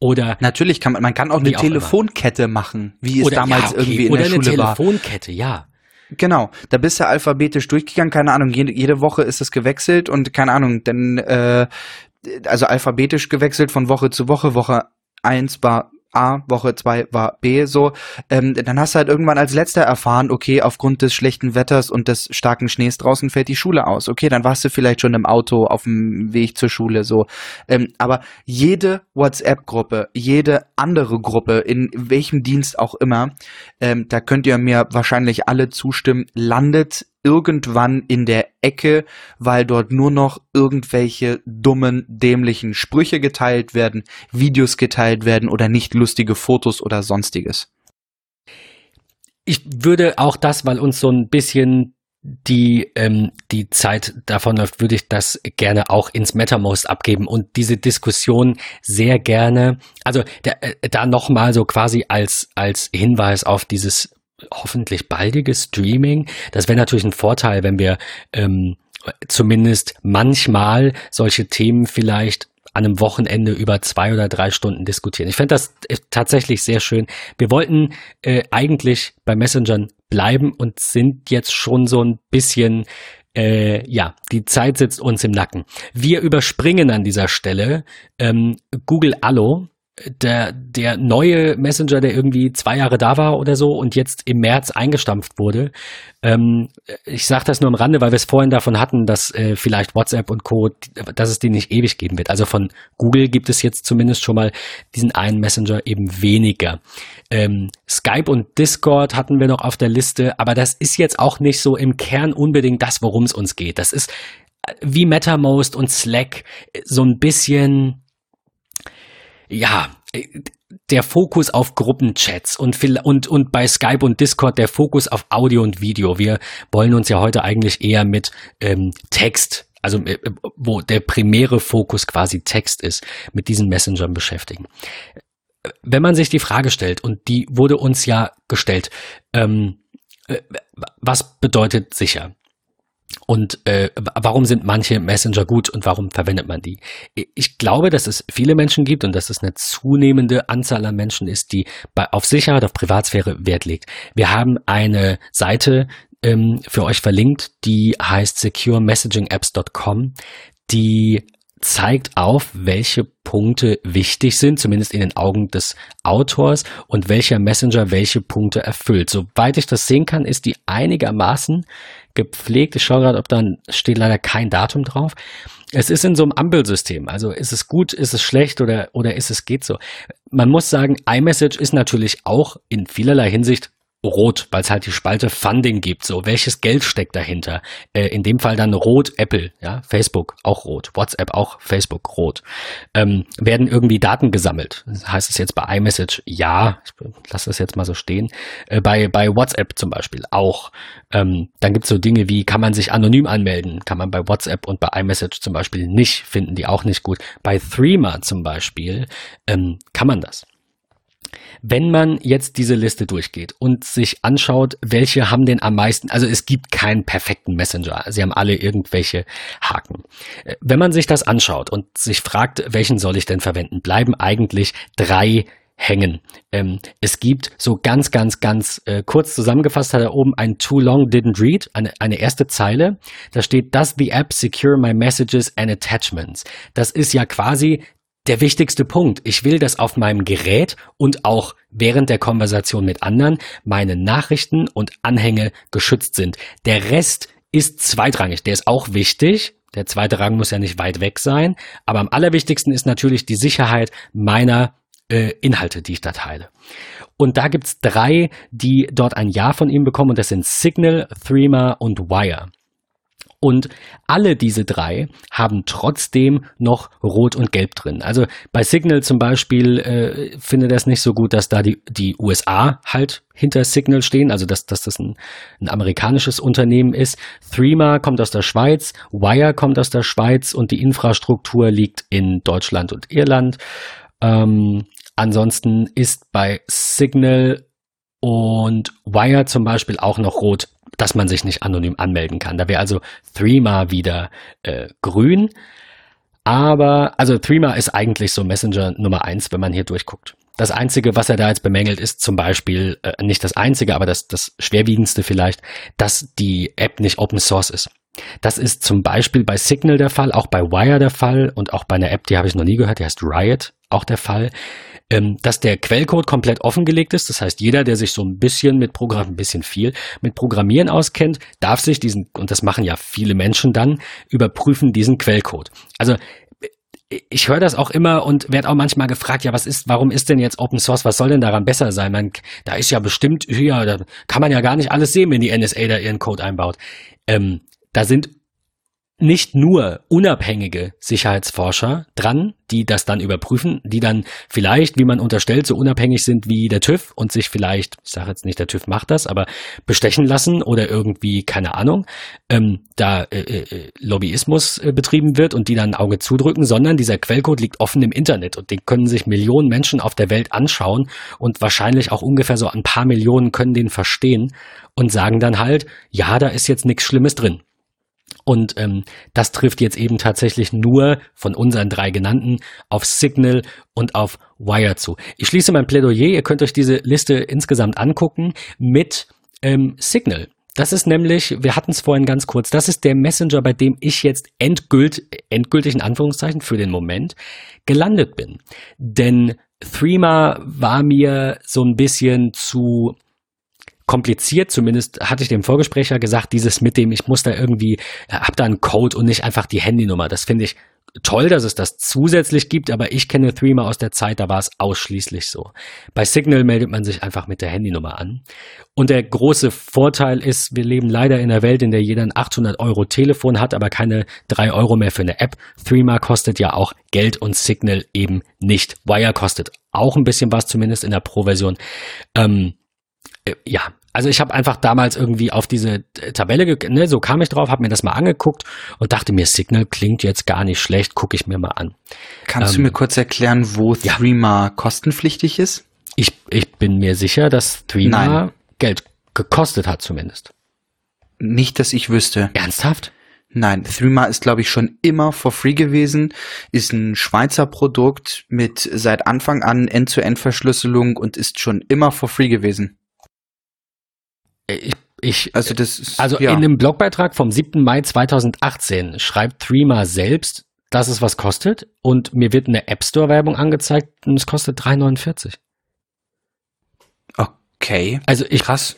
Oder natürlich kann man, man kann auch eine Telefonkette machen, wie es oder, damals ja, okay, irgendwie in oder der eine Schule war. Telefonkette, ja. Genau, da bist du alphabetisch durchgegangen, keine Ahnung, jede, jede Woche ist es gewechselt und keine Ahnung, denn äh, also alphabetisch gewechselt von Woche zu Woche. Woche eins war A, Woche zwei war B so. Ähm, dann hast du halt irgendwann als letzter erfahren, okay, aufgrund des schlechten Wetters und des starken Schnees draußen fällt die Schule aus. Okay, dann warst du vielleicht schon im Auto auf dem Weg zur Schule so. Ähm, aber jede WhatsApp-Gruppe, jede andere Gruppe, in welchem Dienst auch immer, ähm, da könnt ihr mir wahrscheinlich alle zustimmen, landet irgendwann in der Ecke, weil dort nur noch irgendwelche dummen, dämlichen Sprüche geteilt werden, Videos geteilt werden oder nicht lustige Fotos oder sonstiges. Ich würde auch das, weil uns so ein bisschen die, ähm, die Zeit davon läuft, würde ich das gerne auch ins MetaMost abgeben und diese Diskussion sehr gerne, also äh, da nochmal so quasi als, als Hinweis auf dieses hoffentlich baldige Streaming. Das wäre natürlich ein Vorteil, wenn wir ähm, zumindest manchmal solche Themen vielleicht an einem Wochenende über zwei oder drei Stunden diskutieren. Ich fände das äh, tatsächlich sehr schön. Wir wollten äh, eigentlich bei Messengern bleiben und sind jetzt schon so ein bisschen äh, ja, die Zeit sitzt uns im Nacken. Wir überspringen an dieser Stelle ähm, Google Allo, der, der neue Messenger, der irgendwie zwei Jahre da war oder so und jetzt im März eingestampft wurde. Ähm, ich sage das nur am Rande, weil wir es vorhin davon hatten, dass äh, vielleicht WhatsApp und Co., dass es die nicht ewig geben wird. Also von Google gibt es jetzt zumindest schon mal diesen einen Messenger eben weniger. Ähm, Skype und Discord hatten wir noch auf der Liste, aber das ist jetzt auch nicht so im Kern unbedingt das, worum es uns geht. Das ist äh, wie MetaMost und Slack so ein bisschen ja, der Fokus auf Gruppenchats und, und, und bei Skype und Discord der Fokus auf Audio und Video. Wir wollen uns ja heute eigentlich eher mit ähm, Text, also äh, wo der primäre Fokus quasi Text ist, mit diesen Messengern beschäftigen. Wenn man sich die Frage stellt, und die wurde uns ja gestellt, ähm, äh, was bedeutet sicher? Und äh, warum sind manche Messenger gut und warum verwendet man die? Ich glaube, dass es viele Menschen gibt und dass es eine zunehmende Anzahl an Menschen ist, die bei, auf Sicherheit, auf Privatsphäre Wert legt. Wir haben eine Seite ähm, für euch verlinkt, die heißt securemessagingapps.com, die zeigt auf, welche Punkte wichtig sind, zumindest in den Augen des Autors und welcher Messenger welche Punkte erfüllt. Soweit ich das sehen kann, ist die einigermaßen gepflegt. Ich schaue gerade, ob da steht leider kein Datum drauf. Es ist in so einem Ampelsystem. Also ist es gut, ist es schlecht oder, oder ist es geht so. Man muss sagen, iMessage ist natürlich auch in vielerlei Hinsicht rot, weil es halt die Spalte Funding gibt. So, welches Geld steckt dahinter? Äh, in dem Fall dann rot Apple, ja, Facebook auch rot, WhatsApp auch Facebook rot. Ähm, werden irgendwie Daten gesammelt? Heißt es jetzt bei iMessage ja, ich lasse das jetzt mal so stehen. Äh, bei, bei WhatsApp zum Beispiel auch. Ähm, dann gibt es so Dinge wie, kann man sich anonym anmelden? Kann man bei WhatsApp und bei iMessage zum Beispiel nicht, finden die auch nicht gut. Bei Threema zum Beispiel ähm, kann man das. Wenn man jetzt diese Liste durchgeht und sich anschaut, welche haben denn am meisten, also es gibt keinen perfekten Messenger, sie haben alle irgendwelche Haken. Äh, wenn man sich das anschaut und sich fragt, welchen soll ich denn verwenden, bleiben eigentlich drei hängen. Ähm, es gibt so ganz, ganz, ganz äh, kurz zusammengefasst hat er oben ein Too Long Didn't Read, eine, eine erste Zeile. Da steht, Does the app secure my messages and attachments? Das ist ja quasi der wichtigste Punkt. Ich will, dass auf meinem Gerät und auch während der Konversation mit anderen meine Nachrichten und Anhänge geschützt sind. Der Rest ist zweitrangig. Der ist auch wichtig. Der zweite Rang muss ja nicht weit weg sein. Aber am allerwichtigsten ist natürlich die Sicherheit meiner äh, Inhalte, die ich da teile. Und da gibt's drei, die dort ein Ja von ihm bekommen. Und das sind Signal, Threema und Wire. Und alle diese drei haben trotzdem noch Rot und Gelb drin. Also bei Signal zum Beispiel äh, findet er es nicht so gut, dass da die, die USA halt hinter Signal stehen, also dass, dass das ein, ein amerikanisches Unternehmen ist. Threema kommt aus der Schweiz, Wire kommt aus der Schweiz und die Infrastruktur liegt in Deutschland und Irland. Ähm, ansonsten ist bei Signal und Wire zum Beispiel auch noch rot dass man sich nicht anonym anmelden kann. Da wäre also Threema wieder äh, grün. Aber, also Threema ist eigentlich so Messenger Nummer eins, wenn man hier durchguckt. Das Einzige, was er da jetzt bemängelt, ist zum Beispiel, äh, nicht das Einzige, aber das, das Schwerwiegendste vielleicht, dass die App nicht Open Source ist. Das ist zum Beispiel bei Signal der Fall, auch bei Wire der Fall und auch bei einer App, die habe ich noch nie gehört, die heißt Riot, auch der Fall ähm, dass der Quellcode komplett offengelegt ist. Das heißt, jeder, der sich so ein bisschen mit Programm, ein bisschen viel mit Programmieren auskennt, darf sich diesen, und das machen ja viele Menschen dann, überprüfen diesen Quellcode. Also ich höre das auch immer und werde auch manchmal gefragt, ja, was ist, warum ist denn jetzt Open Source, was soll denn daran besser sein? Man, da ist ja bestimmt, ja, da kann man ja gar nicht alles sehen, wenn die NSA da ihren Code einbaut. Ähm, da sind nicht nur unabhängige Sicherheitsforscher dran, die das dann überprüfen, die dann vielleicht, wie man unterstellt, so unabhängig sind wie der TÜV und sich vielleicht, ich sage jetzt nicht, der TÜV macht das, aber bestechen lassen oder irgendwie, keine Ahnung, ähm, da äh, äh, Lobbyismus äh, betrieben wird und die dann ein Auge zudrücken, sondern dieser Quellcode liegt offen im Internet und den können sich Millionen Menschen auf der Welt anschauen und wahrscheinlich auch ungefähr so ein paar Millionen können den verstehen und sagen dann halt, ja, da ist jetzt nichts Schlimmes drin. Und ähm, das trifft jetzt eben tatsächlich nur von unseren drei genannten auf Signal und auf Wire zu. Ich schließe mein Plädoyer. Ihr könnt euch diese Liste insgesamt angucken mit ähm, Signal. Das ist nämlich, wir hatten es vorhin ganz kurz, das ist der Messenger, bei dem ich jetzt endgült, endgültig in Anführungszeichen für den Moment gelandet bin. Denn Threema war mir so ein bisschen zu kompliziert, zumindest hatte ich dem Vorgesprächer gesagt, dieses mit dem, ich muss da irgendwie, hab da einen Code und nicht einfach die Handynummer. Das finde ich toll, dass es das zusätzlich gibt, aber ich kenne Threema aus der Zeit, da war es ausschließlich so. Bei Signal meldet man sich einfach mit der Handynummer an. Und der große Vorteil ist, wir leben leider in einer Welt, in der jeder ein 800 Euro Telefon hat, aber keine drei Euro mehr für eine App. Threema kostet ja auch Geld und Signal eben nicht. Wire kostet auch ein bisschen was, zumindest in der Pro-Version. Ähm, äh, ja, also ich habe einfach damals irgendwie auf diese Tabelle, ne, so kam ich drauf, habe mir das mal angeguckt und dachte mir, Signal klingt jetzt gar nicht schlecht, gucke ich mir mal an. Kannst ähm, du mir kurz erklären, wo ja. Threema kostenpflichtig ist? Ich, ich bin mir sicher, dass Threema Nein. Geld gekostet hat zumindest. Nicht, dass ich wüsste. Ernsthaft? Nein, Threema ist, glaube ich, schon immer for free gewesen, ist ein Schweizer Produkt mit seit Anfang an End-zu-End-Verschlüsselung und ist schon immer for free gewesen. Ich, ich, also das also ja. in einem Blogbeitrag vom 7. Mai 2018 schreibt Threema selbst, dass es was kostet und mir wird eine App Store Werbung angezeigt und es kostet 3,49. Okay. Also ich krass.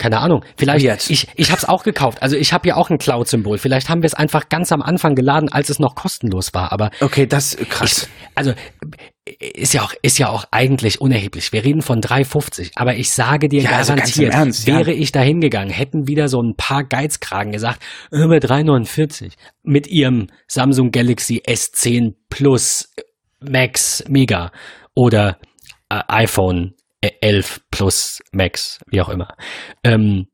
Keine Ahnung. Vielleicht, Weird. ich, ich habe es auch gekauft. Also ich habe ja auch ein Cloud-Symbol. Vielleicht haben wir es einfach ganz am Anfang geladen, als es noch kostenlos war. Aber Okay, das krass. ich, also ist ja auch ist ja auch eigentlich unerheblich. Wir reden von 3,50. Aber ich sage dir Ja, also ganz garantiert, im Ernst, ja. wäre ich da hingegangen, hätten wieder so ein paar Geizkragen gesagt, bei 3,49 mit ihrem Samsung Galaxy S10 Plus Max Mega oder äh, iPhone 11 Plus Max, wie auch immer. Ähm,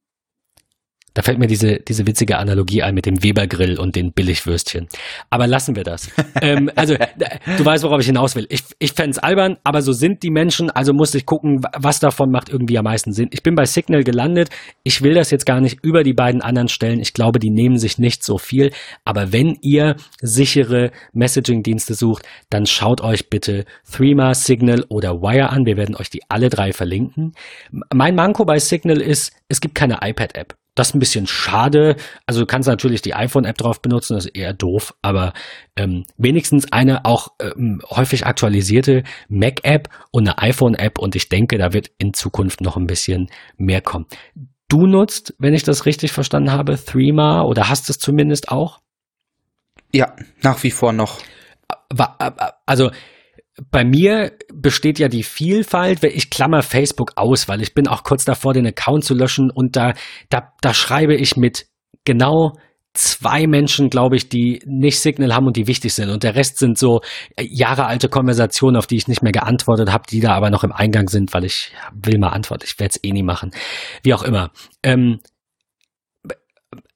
da fällt mir diese, diese witzige Analogie ein mit dem Weber-Grill und den Billigwürstchen. Aber lassen wir das. ähm, also, du weißt, worauf ich hinaus will. Ich, ich fänd's albern, aber so sind die Menschen, also musste ich gucken, wa- was davon macht irgendwie am meisten Sinn. Ich bin bei Signal gelandet. Ich will das jetzt gar nicht über die beiden anderen stellen. Ich glaube, die nehmen sich nicht so viel. Aber wenn ihr sichere Messaging-Dienste sucht, dann schaut euch bitte Threema, Signal oder Wire an. Wir werden euch die alle drei verlinken. Mein Manko bei Signal ist, es gibt keine iPad-App. Das ist ein bisschen schade. Also du kannst natürlich die iPhone-App drauf benutzen, das ist eher doof, aber ähm, wenigstens eine auch ähm, häufig aktualisierte Mac-App und eine iPhone-App und ich denke, da wird in Zukunft noch ein bisschen mehr kommen. Du nutzt, wenn ich das richtig verstanden habe, Threema oder hast es zumindest auch? Ja, nach wie vor noch. Also bei mir besteht ja die Vielfalt, ich klammer Facebook aus, weil ich bin auch kurz davor, den Account zu löschen und da, da, da schreibe ich mit genau zwei Menschen, glaube ich, die nicht Signal haben und die wichtig sind. Und der Rest sind so äh, jahrealte Konversationen, auf die ich nicht mehr geantwortet habe, die da aber noch im Eingang sind, weil ich will mal antworten. Ich werde es eh nie machen. Wie auch immer. Ähm,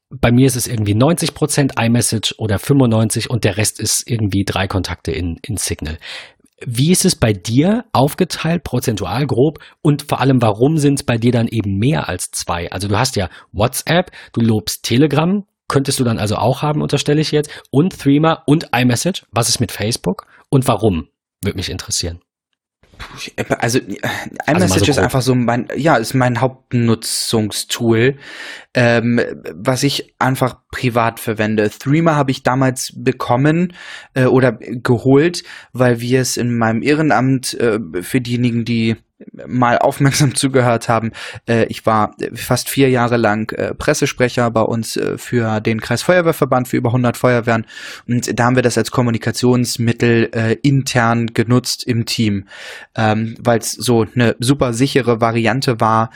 bei mir ist es irgendwie 90% iMessage oder 95 und der Rest ist irgendwie drei Kontakte in, in Signal. Wie ist es bei dir aufgeteilt, prozentual grob? Und vor allem, warum sind es bei dir dann eben mehr als zwei? Also du hast ja WhatsApp, du lobst Telegram, könntest du dann also auch haben, unterstelle ich jetzt, und Threema und iMessage. Was ist mit Facebook? Und warum? Würde mich interessieren. Also äh, iMessage mal so ist einfach so mein, ja, ist mein Hauptnutzungstool, ähm, was ich einfach privat verwende. Threema habe ich damals bekommen äh, oder geholt, weil wir es in meinem Ehrenamt äh, für diejenigen, die mal aufmerksam zugehört haben, äh, ich war fast vier Jahre lang äh, Pressesprecher bei uns äh, für den Kreisfeuerwehrverband für über 100 Feuerwehren und da haben wir das als Kommunikationsmittel intern genutzt im Team, ähm, weil es so eine super sichere Variante war.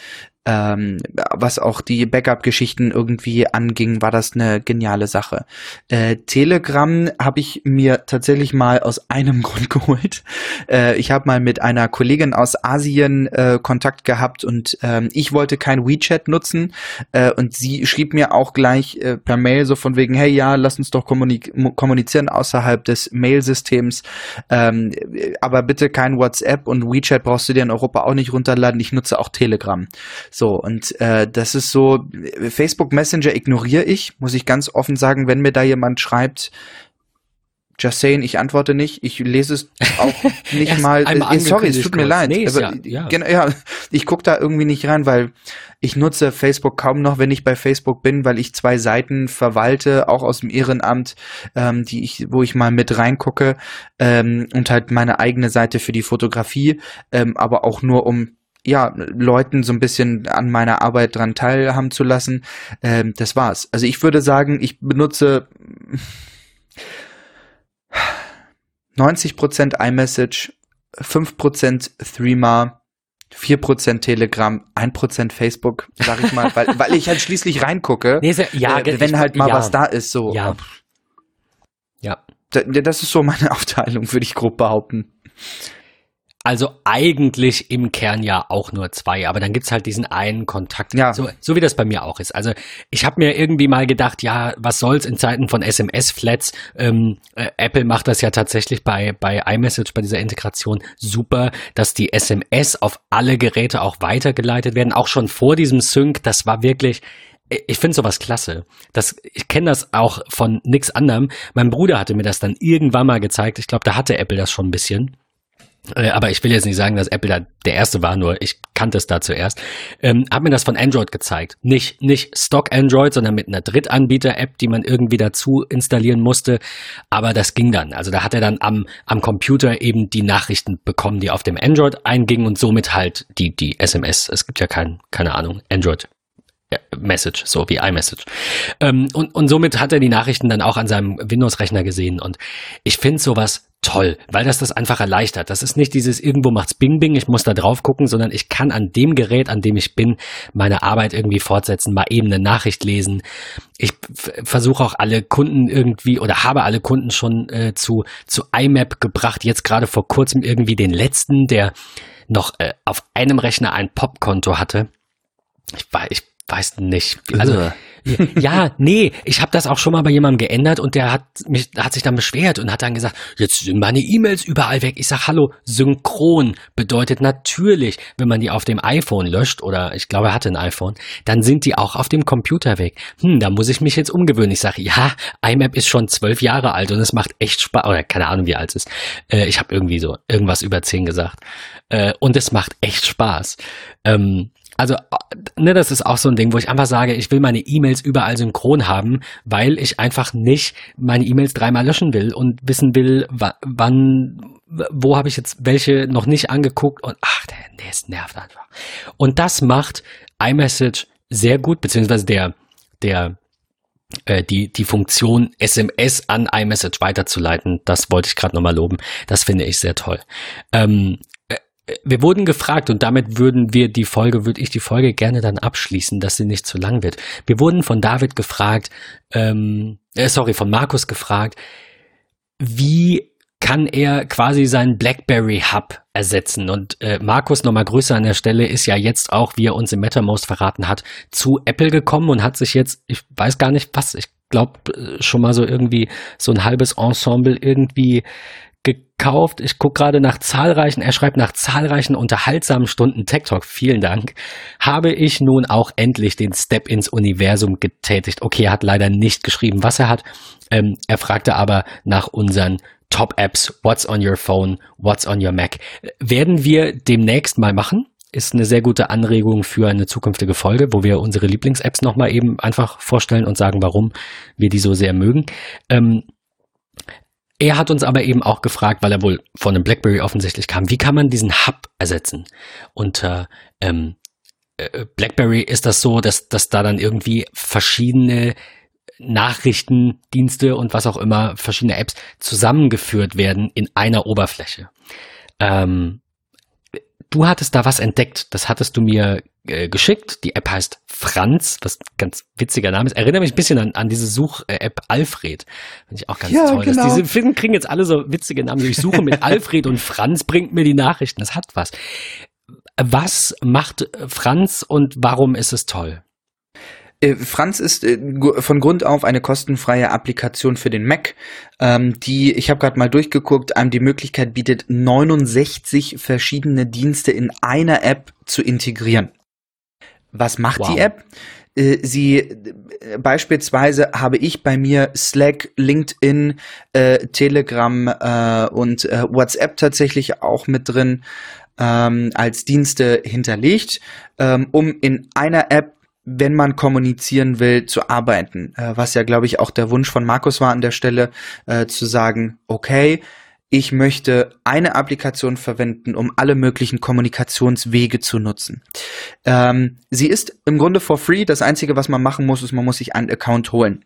Ähm, was auch die Backup-Geschichten irgendwie anging, war das eine geniale Sache. Äh, Telegram habe ich mir tatsächlich mal aus einem Grund geholt. Äh, ich habe mal mit einer Kollegin aus Asien äh, Kontakt gehabt und ähm, ich wollte kein WeChat nutzen äh, und sie schrieb mir auch gleich äh, per Mail so von wegen, hey ja, lass uns doch kommunik kommunizieren außerhalb des Mail-Systems, ähm, aber bitte kein WhatsApp und WeChat brauchst du dir in Europa auch nicht runterladen. Ich nutze auch Telegram. So, und äh, das ist so, Facebook Messenger ignoriere ich, muss ich ganz offen sagen, wenn mir da jemand schreibt, just saying, ich antworte nicht, ich lese es auch nicht mal. Äh, sorry, es tut mir leid. Nee, aber, ja- ja. Genau, ja, ich gucke da irgendwie nicht rein, weil ich nutze Facebook kaum noch, wenn ich bei Facebook bin, weil ich zwei Seiten verwalte, auch aus dem Ehrenamt, ähm, die ich, wo ich mal mit reingucke ähm, und halt meine eigene Seite für die Fotografie, ähm, aber auch nur um ja, Leuten so ein bisschen an meiner Arbeit dran teilhaben zu lassen. Ähm, das war's. Also ich würde sagen, ich benutze 90% iMessage, 5% Threema, 4% Telegram, 1% Facebook, sag ich mal, weil, weil ich halt schließlich reingucke, Nee, ist ja, äh, wenn halt mal ja, was da ist, so. Ja. Ja. Da- Das ist so meine Aufteilung, würde ich grob behaupten. Also eigentlich im Kern ja auch nur zwei, aber dann gibt's halt diesen einen Kontakt, Ja. so, so wie das bei mir auch ist. Also ich habe mir irgendwie mal gedacht, ja, was soll's in Zeiten von SMS-Flats? Ähm, äh, Apple macht das ja tatsächlich bei, bei iMessage, bei dieser Integration super, dass die SMS auf alle Geräte auch weitergeleitet werden, auch schon vor diesem Sync. Das war wirklich, ich finde sowas klasse. Das, ich kenne das auch von nix anderem. Mein Bruder hatte mir das dann irgendwann mal gezeigt. Ich glaube, da hatte Apple das schon ein bisschen. Äh, Aber ich will jetzt nicht sagen, dass Apple da der erste war, nur ich kannte es da zuerst. Ähm, hab mir das von Android gezeigt. Nicht, nicht Stock Android, sondern mit einer Drittanbieter-App, die man irgendwie dazu installieren musste. Aber das ging dann. Also da hat er dann am, am Computer eben die Nachrichten bekommen, die auf dem Android eingingen und somit halt die, die SMS. Es gibt ja kein, keine Ahnung, Android Message, so wie iMessage. Ähm, und, und somit hat er die Nachrichten dann auch an seinem Windows-Rechner gesehen. Und ich finde sowas toll, weil das das einfach erleichtert. Das ist nicht dieses irgendwo macht's Bing Bing, ich muss da drauf gucken, sondern ich kann an dem Gerät, an dem ich bin, meine Arbeit irgendwie fortsetzen, mal eben eine Nachricht lesen. Ich versuche auch alle Kunden irgendwie oder habe alle Kunden schon äh, zu zu IMAP gebracht. Jetzt gerade vor kurzem irgendwie den letzten, der noch äh, auf einem Rechner ein Popkonto hatte. Ich, ich weiß nicht. Also ja, nee, ich habe das auch schon mal bei jemandem geändert und der hat mich hat sich dann beschwert und hat dann gesagt, jetzt sind meine E-Mails überall weg. Ich sag, hallo, synchron bedeutet natürlich, wenn man die auf dem iPhone löscht oder ich glaube, er hatte ein iPhone, dann sind die auch auf dem Computer weg. Hm, da muss ich mich jetzt umgewöhnen. Ich sage, ja, IMAP ist schon zwölf Jahre alt und es macht echt Spaß. Oder keine Ahnung, wie alt es ist. Äh, ich habe irgendwie so irgendwas über zehn gesagt. Äh, und es macht echt Spaß. Ähm, also, ne, das ist auch so ein Ding, wo ich einfach sage, ich will meine E-Mails überall synchron haben, weil ich einfach nicht meine E-Mails dreimal löschen will und wissen will, wann, wo habe ich jetzt welche noch nicht angeguckt und ach, der, der ist nervt einfach. Und das macht iMessage sehr gut, beziehungsweise der, der, äh, die, die Funktion SMS an iMessage weiterzuleiten, das wollte ich gerade nochmal loben. Das finde ich sehr toll. Ähm, wir wurden gefragt und damit würden wir die Folge, würde ich die Folge gerne dann abschließen, dass sie nicht zu lang wird. Wir wurden von David gefragt, ähm, äh, sorry, von Markus gefragt, wie kann er quasi seinen BlackBerry Hub ersetzen. Und äh, Markus, nochmal Grüße an der Stelle, ist ja jetzt auch, wie er uns im MetaMost verraten hat, zu Apple gekommen und hat sich jetzt, ich weiß gar nicht was, ich glaube äh, schon mal so irgendwie so ein halbes Ensemble irgendwie gekauft. Ich gucke gerade nach zahlreichen, er schreibt nach zahlreichen unterhaltsamen Stunden Tech Talk. Vielen Dank. Habe ich nun auch endlich den Step ins Universum getätigt. Okay, er hat leider nicht geschrieben, was er hat. Ähm, er fragte aber nach unseren Top-Apps, What's on your phone, What's on your Mac. Werden wir demnächst mal machen. Ist eine sehr gute Anregung für eine zukünftige Folge, wo wir unsere Lieblings-Apps nochmal eben einfach vorstellen und sagen, warum wir die so sehr mögen. Ähm, er hat uns aber eben auch gefragt, weil er wohl von einem BlackBerry offensichtlich kam, wie kann man diesen Hub ersetzen? Unter ähm, äh, BlackBerry ist das so, dass, dass da dann irgendwie verschiedene Nachrichtendienste und was auch immer, verschiedene Apps zusammengeführt werden in einer Oberfläche. Ähm, du hattest da was entdeckt, das hattest du mir äh, geschickt. Die App heißt Franz, was ein ganz witziger Name ist. Erinnere mich ein bisschen an, an diese Such-App Alfred. Finde ich auch ganz ja, toll. Genau. diese Filme kriegen jetzt alle so witzige Namen. ich suche mit Alfred und Franz bringt mir die Nachrichten. Das hat was. Was macht Franz und warum ist es toll? Äh, Franz ist äh, von Grund auf eine kostenfreie Applikation für den Mac, ähm, die, ich habe gerade mal durchgeguckt, einem die Möglichkeit bietet, 69 verschiedene Dienste in einer App zu integrieren. Was macht wow. die App? Äh, sie beispielsweise habe ich bei mir Slack, LinkedIn, äh, Telegram äh, und äh, WhatsApp tatsächlich auch mit drin ähm, als Dienste hinterlegt, ähm, um in einer App wenn man kommunizieren will, zu arbeiten. Äh, was ja, glaube ich, auch der Wunsch von Markus war an der Stelle, äh, zu sagen, okay, ich möchte eine Applikation verwenden, um alle möglichen Kommunikationswege zu nutzen. Ähm, sie ist im Grunde for free. Das Einzige, was man machen muss, ist, man muss sich einen Account holen.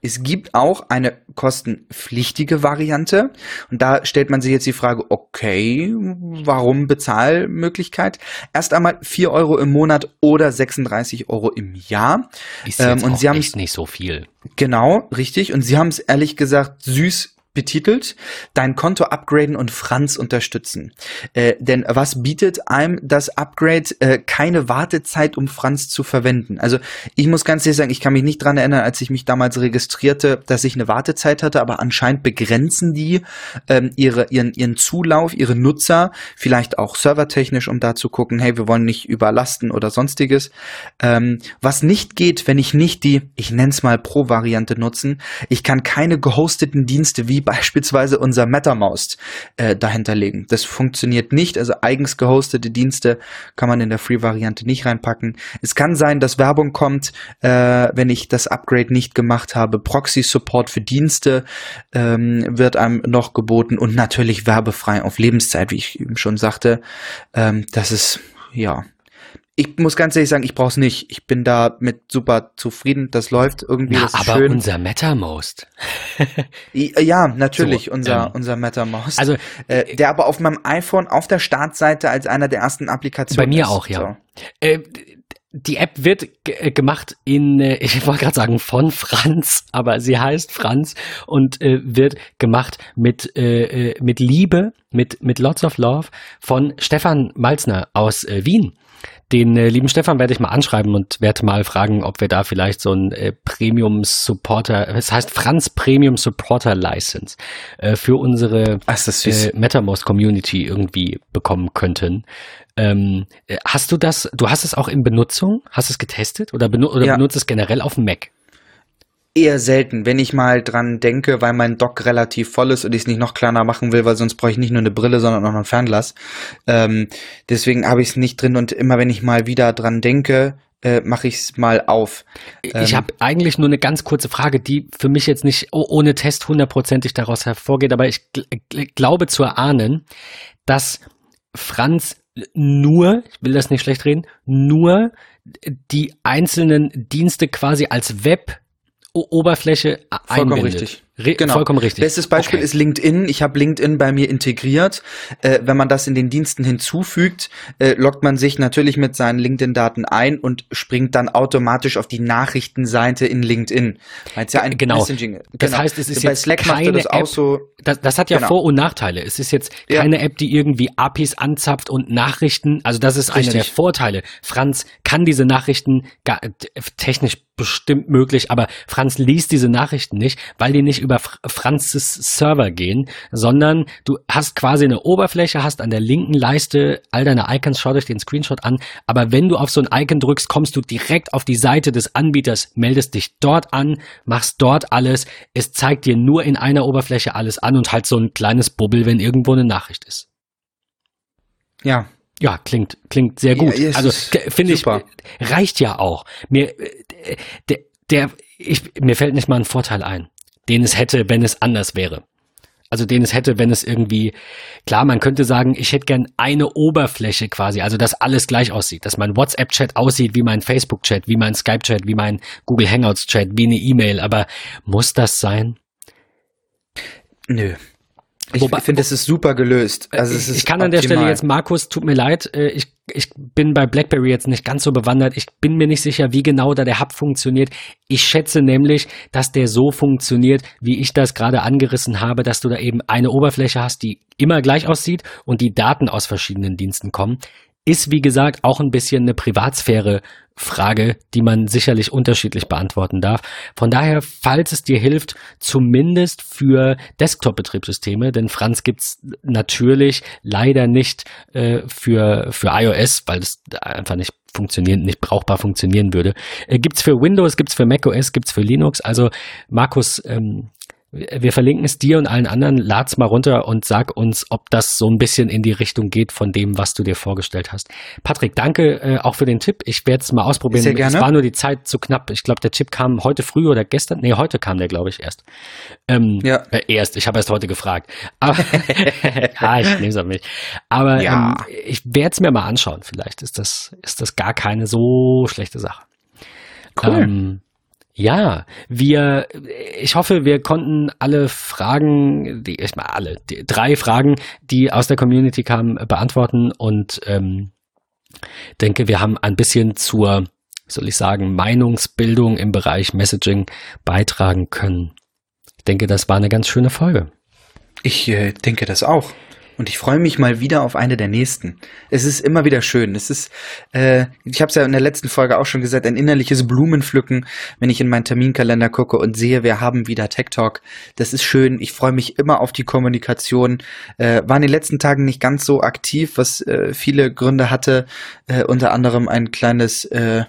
Es gibt auch eine kostenpflichtige Variante. Und da stellt man sich jetzt die Frage, okay, warum Bezahlmöglichkeit? Erst einmal vier Euro im Monat oder 36 Euro im Jahr. Ist ähm, und sie echt nicht so viel. Genau, richtig. Und sie haben es ehrlich gesagt süß betitelt, dein Konto upgraden und Franz unterstützen. Äh, denn was bietet einem das Upgrade? Äh, keine Wartezeit, um Franz zu verwenden. Also ich muss ganz ehrlich sagen, ich kann mich nicht dran erinnern, als ich mich damals registrierte, dass ich eine Wartezeit hatte, aber anscheinend begrenzen die ähm, ihre, ihren, ihren Zulauf, ihre Nutzer, vielleicht auch servertechnisch, um da zu gucken, hey, wir wollen nicht überlasten oder sonstiges. Ähm, was nicht geht, wenn ich nicht die, ich nenne es mal Pro-Variante nutzen, ich kann keine gehosteten Dienste wie beispielsweise unser MetaMouse äh, dahinter legen. Das funktioniert nicht, also eigens gehostete Dienste kann man in der Free-Variante nicht reinpacken. Es kann sein, dass Werbung kommt, äh, wenn ich das Upgrade nicht gemacht habe. Proxy-Support für Dienste ähm, wird einem noch geboten und natürlich werbefrei auf Lebenszeit, wie ich eben schon sagte. Ähm, das ist, ja, ich muss ganz ehrlich sagen, ich brauche es nicht. Ich bin da mit super zufrieden. Das läuft irgendwie. Na, aber schön. unser MetaMost. ja, natürlich, So, unser, ähm, unser MetaMouse. Also äh, der aber auf meinem iPhone auf der Startseite als einer der ersten Applikationen Bei mir ist. auch, ja. So. Äh, die App wird äh, gemacht in, äh, ich wollte gerade sagen von Franz, aber sie heißt Franz und äh, wird gemacht mit, äh, äh, mit Liebe, mit, mit Lots of Love von Stefan Malzner aus äh, Wien. Den äh, lieben Stefan werde ich mal anschreiben und werde mal fragen, ob wir da vielleicht so ein äh, Premium Supporter, es heißt Franz Premium Supporter License äh, für unsere Ach, äh, MetaMost Community irgendwie bekommen könnten. Ähm, äh, hast du das, du hast es auch in Benutzung? Hast es getestet oder, benu oder Ja. benutzt es generell auf dem Mac? Eher selten, wenn ich mal dran denke, weil mein Dock relativ voll ist und ich es nicht noch kleiner machen will, weil sonst brauche ich nicht nur eine Brille, sondern auch noch ein Fernglas. Ähm, deswegen habe ich es nicht drin und immer wenn ich mal wieder dran denke, äh, mache ich es mal auf. ich Ähm, habe eigentlich nur eine ganz kurze Frage, die für mich jetzt nicht oh- ohne Test hundertprozentig daraus hervorgeht, aber ich gl gl glaube zu erahnen, dass Franz nur, ich will das nicht schlecht reden, nur die einzelnen Dienste quasi als Web Oberfläche Vollkommen einbindet. richtig. Re Genau. Vollkommen richtig. Bestes Beispiel Okay. ist LinkedIn. Ich habe LinkedIn bei mir integriert. Äh, wenn man das in den Diensten hinzufügt, äh, loggt man sich natürlich mit seinen LinkedIn-Daten ein und springt dann automatisch auf die Nachrichtenseite in LinkedIn. Weil ja ein Genau. Messaging. Das heißt, es ist bei jetzt Slack keine das App, so. Das, das hat ja Genau. Vor- und Nachteile. Es ist jetzt Ja. keine App, die irgendwie APIs anzapft und Nachrichten. Also das ist einer der. Vorteile. Franz kann diese Nachrichten gar, technisch bestimmt möglich, aber Franz liest diese Nachrichten nicht, weil die nicht über Fr- Franzes Server gehen, sondern du hast quasi eine Oberfläche, hast an der linken Leiste all deine Icons, schau euch den Screenshot an, aber wenn du auf so ein Icon drückst, kommst du direkt auf die Seite des Anbieters, meldest dich dort an, machst dort alles, es zeigt dir nur in einer Oberfläche alles an und halt so ein kleines Bubbel, wenn irgendwo eine Nachricht ist. Ja, Ja, klingt, klingt sehr Ja, gut. es also finde ich, reicht ja auch. Mir, äh, der, der, ich, mir fällt nicht mal ein Vorteil ein, den es hätte, wenn es anders wäre. Also den es hätte, wenn es irgendwie, klar, man könnte sagen, ich hätte gern eine Oberfläche quasi, also dass alles gleich aussieht, dass mein WhatsApp-Chat aussieht wie mein Facebook-Chat, wie mein Skype-Chat, wie mein Google Hangouts-Chat, wie eine E-Mail, aber muss das sein? nö. Ich finde, es ist super gelöst. Also es ich, ich kann an der Stelle optimal. jetzt, Markus, tut mir leid, äh, ich, ich bin bei BlackBerry jetzt nicht ganz so bewandert. Ich bin mir nicht sicher, wie genau da der Hub funktioniert. Ich schätze nämlich, dass der so funktioniert, wie ich das gerade angerissen habe, dass du da eben eine Oberfläche hast, die immer gleich aussieht und die Daten aus verschiedenen Diensten kommen. Ist, wie gesagt, auch ein bisschen eine Privatsphäre-Frage, die man sicherlich unterschiedlich beantworten darf. Von daher, falls es dir hilft, zumindest für Desktop-Betriebssysteme, denn Franz gibt's natürlich leider nicht äh, für, für iOS, weil es einfach nicht funktionieren, nicht brauchbar funktionieren würde. Äh, gibt's für Windows, gibt's für macOS, gibt's für Linux. Also Markus, ähm, wir verlinken es dir und allen anderen. Lad's mal runter und sag uns, ob das so ein bisschen in die Richtung geht von dem, was du dir vorgestellt hast. Patrick, danke äh, auch für den Tipp. Ich werde es mal ausprobieren. Sehr gerne. Es war nur die Zeit zu knapp. Ich glaube, der Tipp kam heute früh oder gestern. Nee, heute kam der, glaube ich, erst. Ähm, Ja. äh, erst. Ich habe erst heute gefragt. Aber ja, ich nehme es auf mich. Aber Ja. ähm, ich werde es mir mal anschauen. Vielleicht ist das, ist das gar keine so schlechte Sache. Cool. Ähm, ja, wir, ich hoffe, wir konnten alle Fragen, die, ich meine alle, die drei Fragen, die aus der Community kamen, beantworten und ähm, denke, wir haben ein bisschen zur, soll ich sagen, Meinungsbildung im Bereich Messaging beitragen können. Ich denke, das war eine ganz schöne Folge. Ich äh, denke das auch. Und ich freue mich mal wieder auf eine der nächsten. Es ist immer wieder schön. Es ist, äh, ich habe es ja in der letzten Folge auch schon gesagt, ein innerliches Blumenpflücken, wenn ich in meinen Terminkalender gucke und sehe, wir haben wieder Tech Talk. Das ist schön. Ich freue mich immer auf die Kommunikation. Äh, war in den letzten Tagen nicht ganz so aktiv, was äh, viele Gründe hatte. Äh, unter anderem ein kleines äh,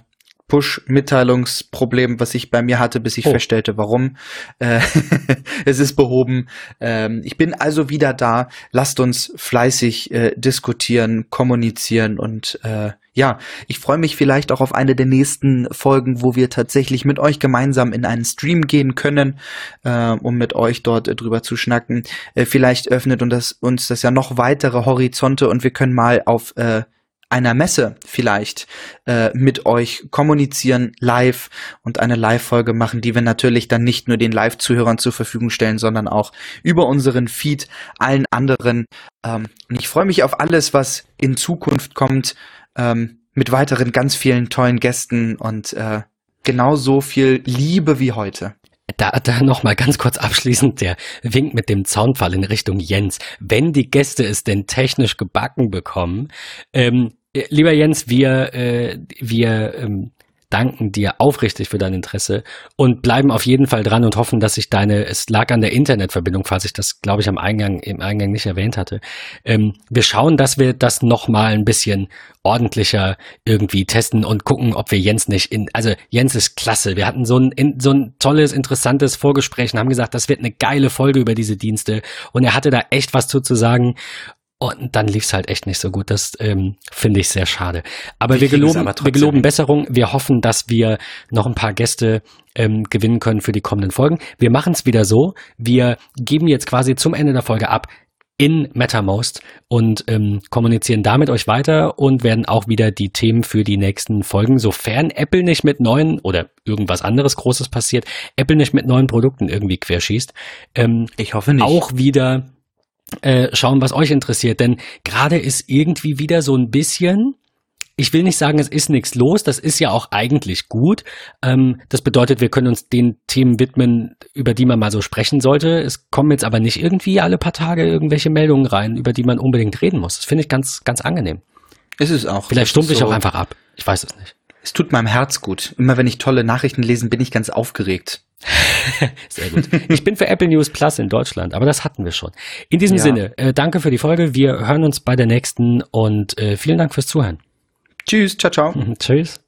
Push-Mitteilungsproblem, was ich bei mir hatte, bis ich Oh. feststellte, warum. Äh, es ist behoben. Ähm, ich bin also wieder da. Lasst uns fleißig äh, diskutieren, kommunizieren und äh, ja, ich freue mich vielleicht auch auf eine der nächsten Folgen, wo wir tatsächlich mit euch gemeinsam in einen Stream gehen können, äh, um mit euch dort äh, drüber zu schnacken. Äh, vielleicht öffnet und das, uns das ja noch weitere Horizonte und wir können mal auf äh, einer Messe vielleicht äh, mit euch kommunizieren live und eine Live-Folge machen, die wir natürlich dann nicht nur den Live-Zuhörern zur Verfügung stellen, sondern auch über unseren Feed allen anderen. Ähm, und ich freue mich auf alles, was in Zukunft kommt, ähm, mit weiteren ganz vielen tollen Gästen und äh, genauso viel Liebe wie heute. Da, da nochmal ganz kurz abschließend der Wink mit dem Zaunfall in Richtung Jens. Wenn die Gäste es denn technisch gebacken bekommen, ähm, lieber Jens, wir, äh, wir ähm, danken dir aufrichtig für dein Interesse und bleiben auf jeden Fall dran und hoffen, dass sich deine, es lag an der Internetverbindung, falls ich das, glaube ich, am Eingang, im Eingang nicht erwähnt hatte. Ähm, wir schauen, dass wir das nochmal ein bisschen ordentlicher irgendwie testen und gucken, ob wir Jens nicht in, also Jens ist klasse. Wir hatten so ein, so ein tolles, interessantes Vorgespräch und haben gesagt, das wird eine geile Folge über diese Dienste und er hatte da echt was zu, zu sagen und dann lief es halt echt nicht so gut. Das ähm, finde ich sehr schade. Aber wir, wir geloben, aber wir geloben Besserung. Wir hoffen, dass wir noch ein paar Gäste ähm, gewinnen können für die kommenden Folgen. Wir machen es wieder so. Wir geben jetzt quasi zum Ende der Folge ab in MetaMost und ähm, kommunizieren damit euch weiter und werden auch wieder die Themen für die nächsten Folgen, sofern Apple nicht mit neuen oder irgendwas anderes Großes passiert, Apple nicht mit neuen Produkten irgendwie querschießt. Ähm, ich hoffe nicht. Auch wieder äh, schauen, was euch interessiert. Denn gerade ist irgendwie wieder so ein bisschen, ich will nicht sagen, es ist nichts los, das ist ja auch eigentlich gut. Ähm, das bedeutet, wir können uns den Themen widmen, über die man mal so sprechen sollte. Es kommen jetzt aber nicht irgendwie alle paar Tage irgendwelche Meldungen rein, über die man unbedingt reden muss. Das finde ich ganz, ganz angenehm. Ist es auch. Vielleicht stumpfe ich so. auch einfach ab. Ich weiß es nicht. Es tut meinem Herz gut. Immer wenn ich tolle Nachrichten lese, bin ich ganz aufgeregt. Sehr gut. Ich bin für Apple News Plus in Deutschland, aber das hatten wir schon. In diesem ja. Sinne, äh, danke für die Folge. Wir hören uns bei der nächsten und äh, vielen Dank fürs Zuhören. Tschüss, ciao, ciao. Tschüss.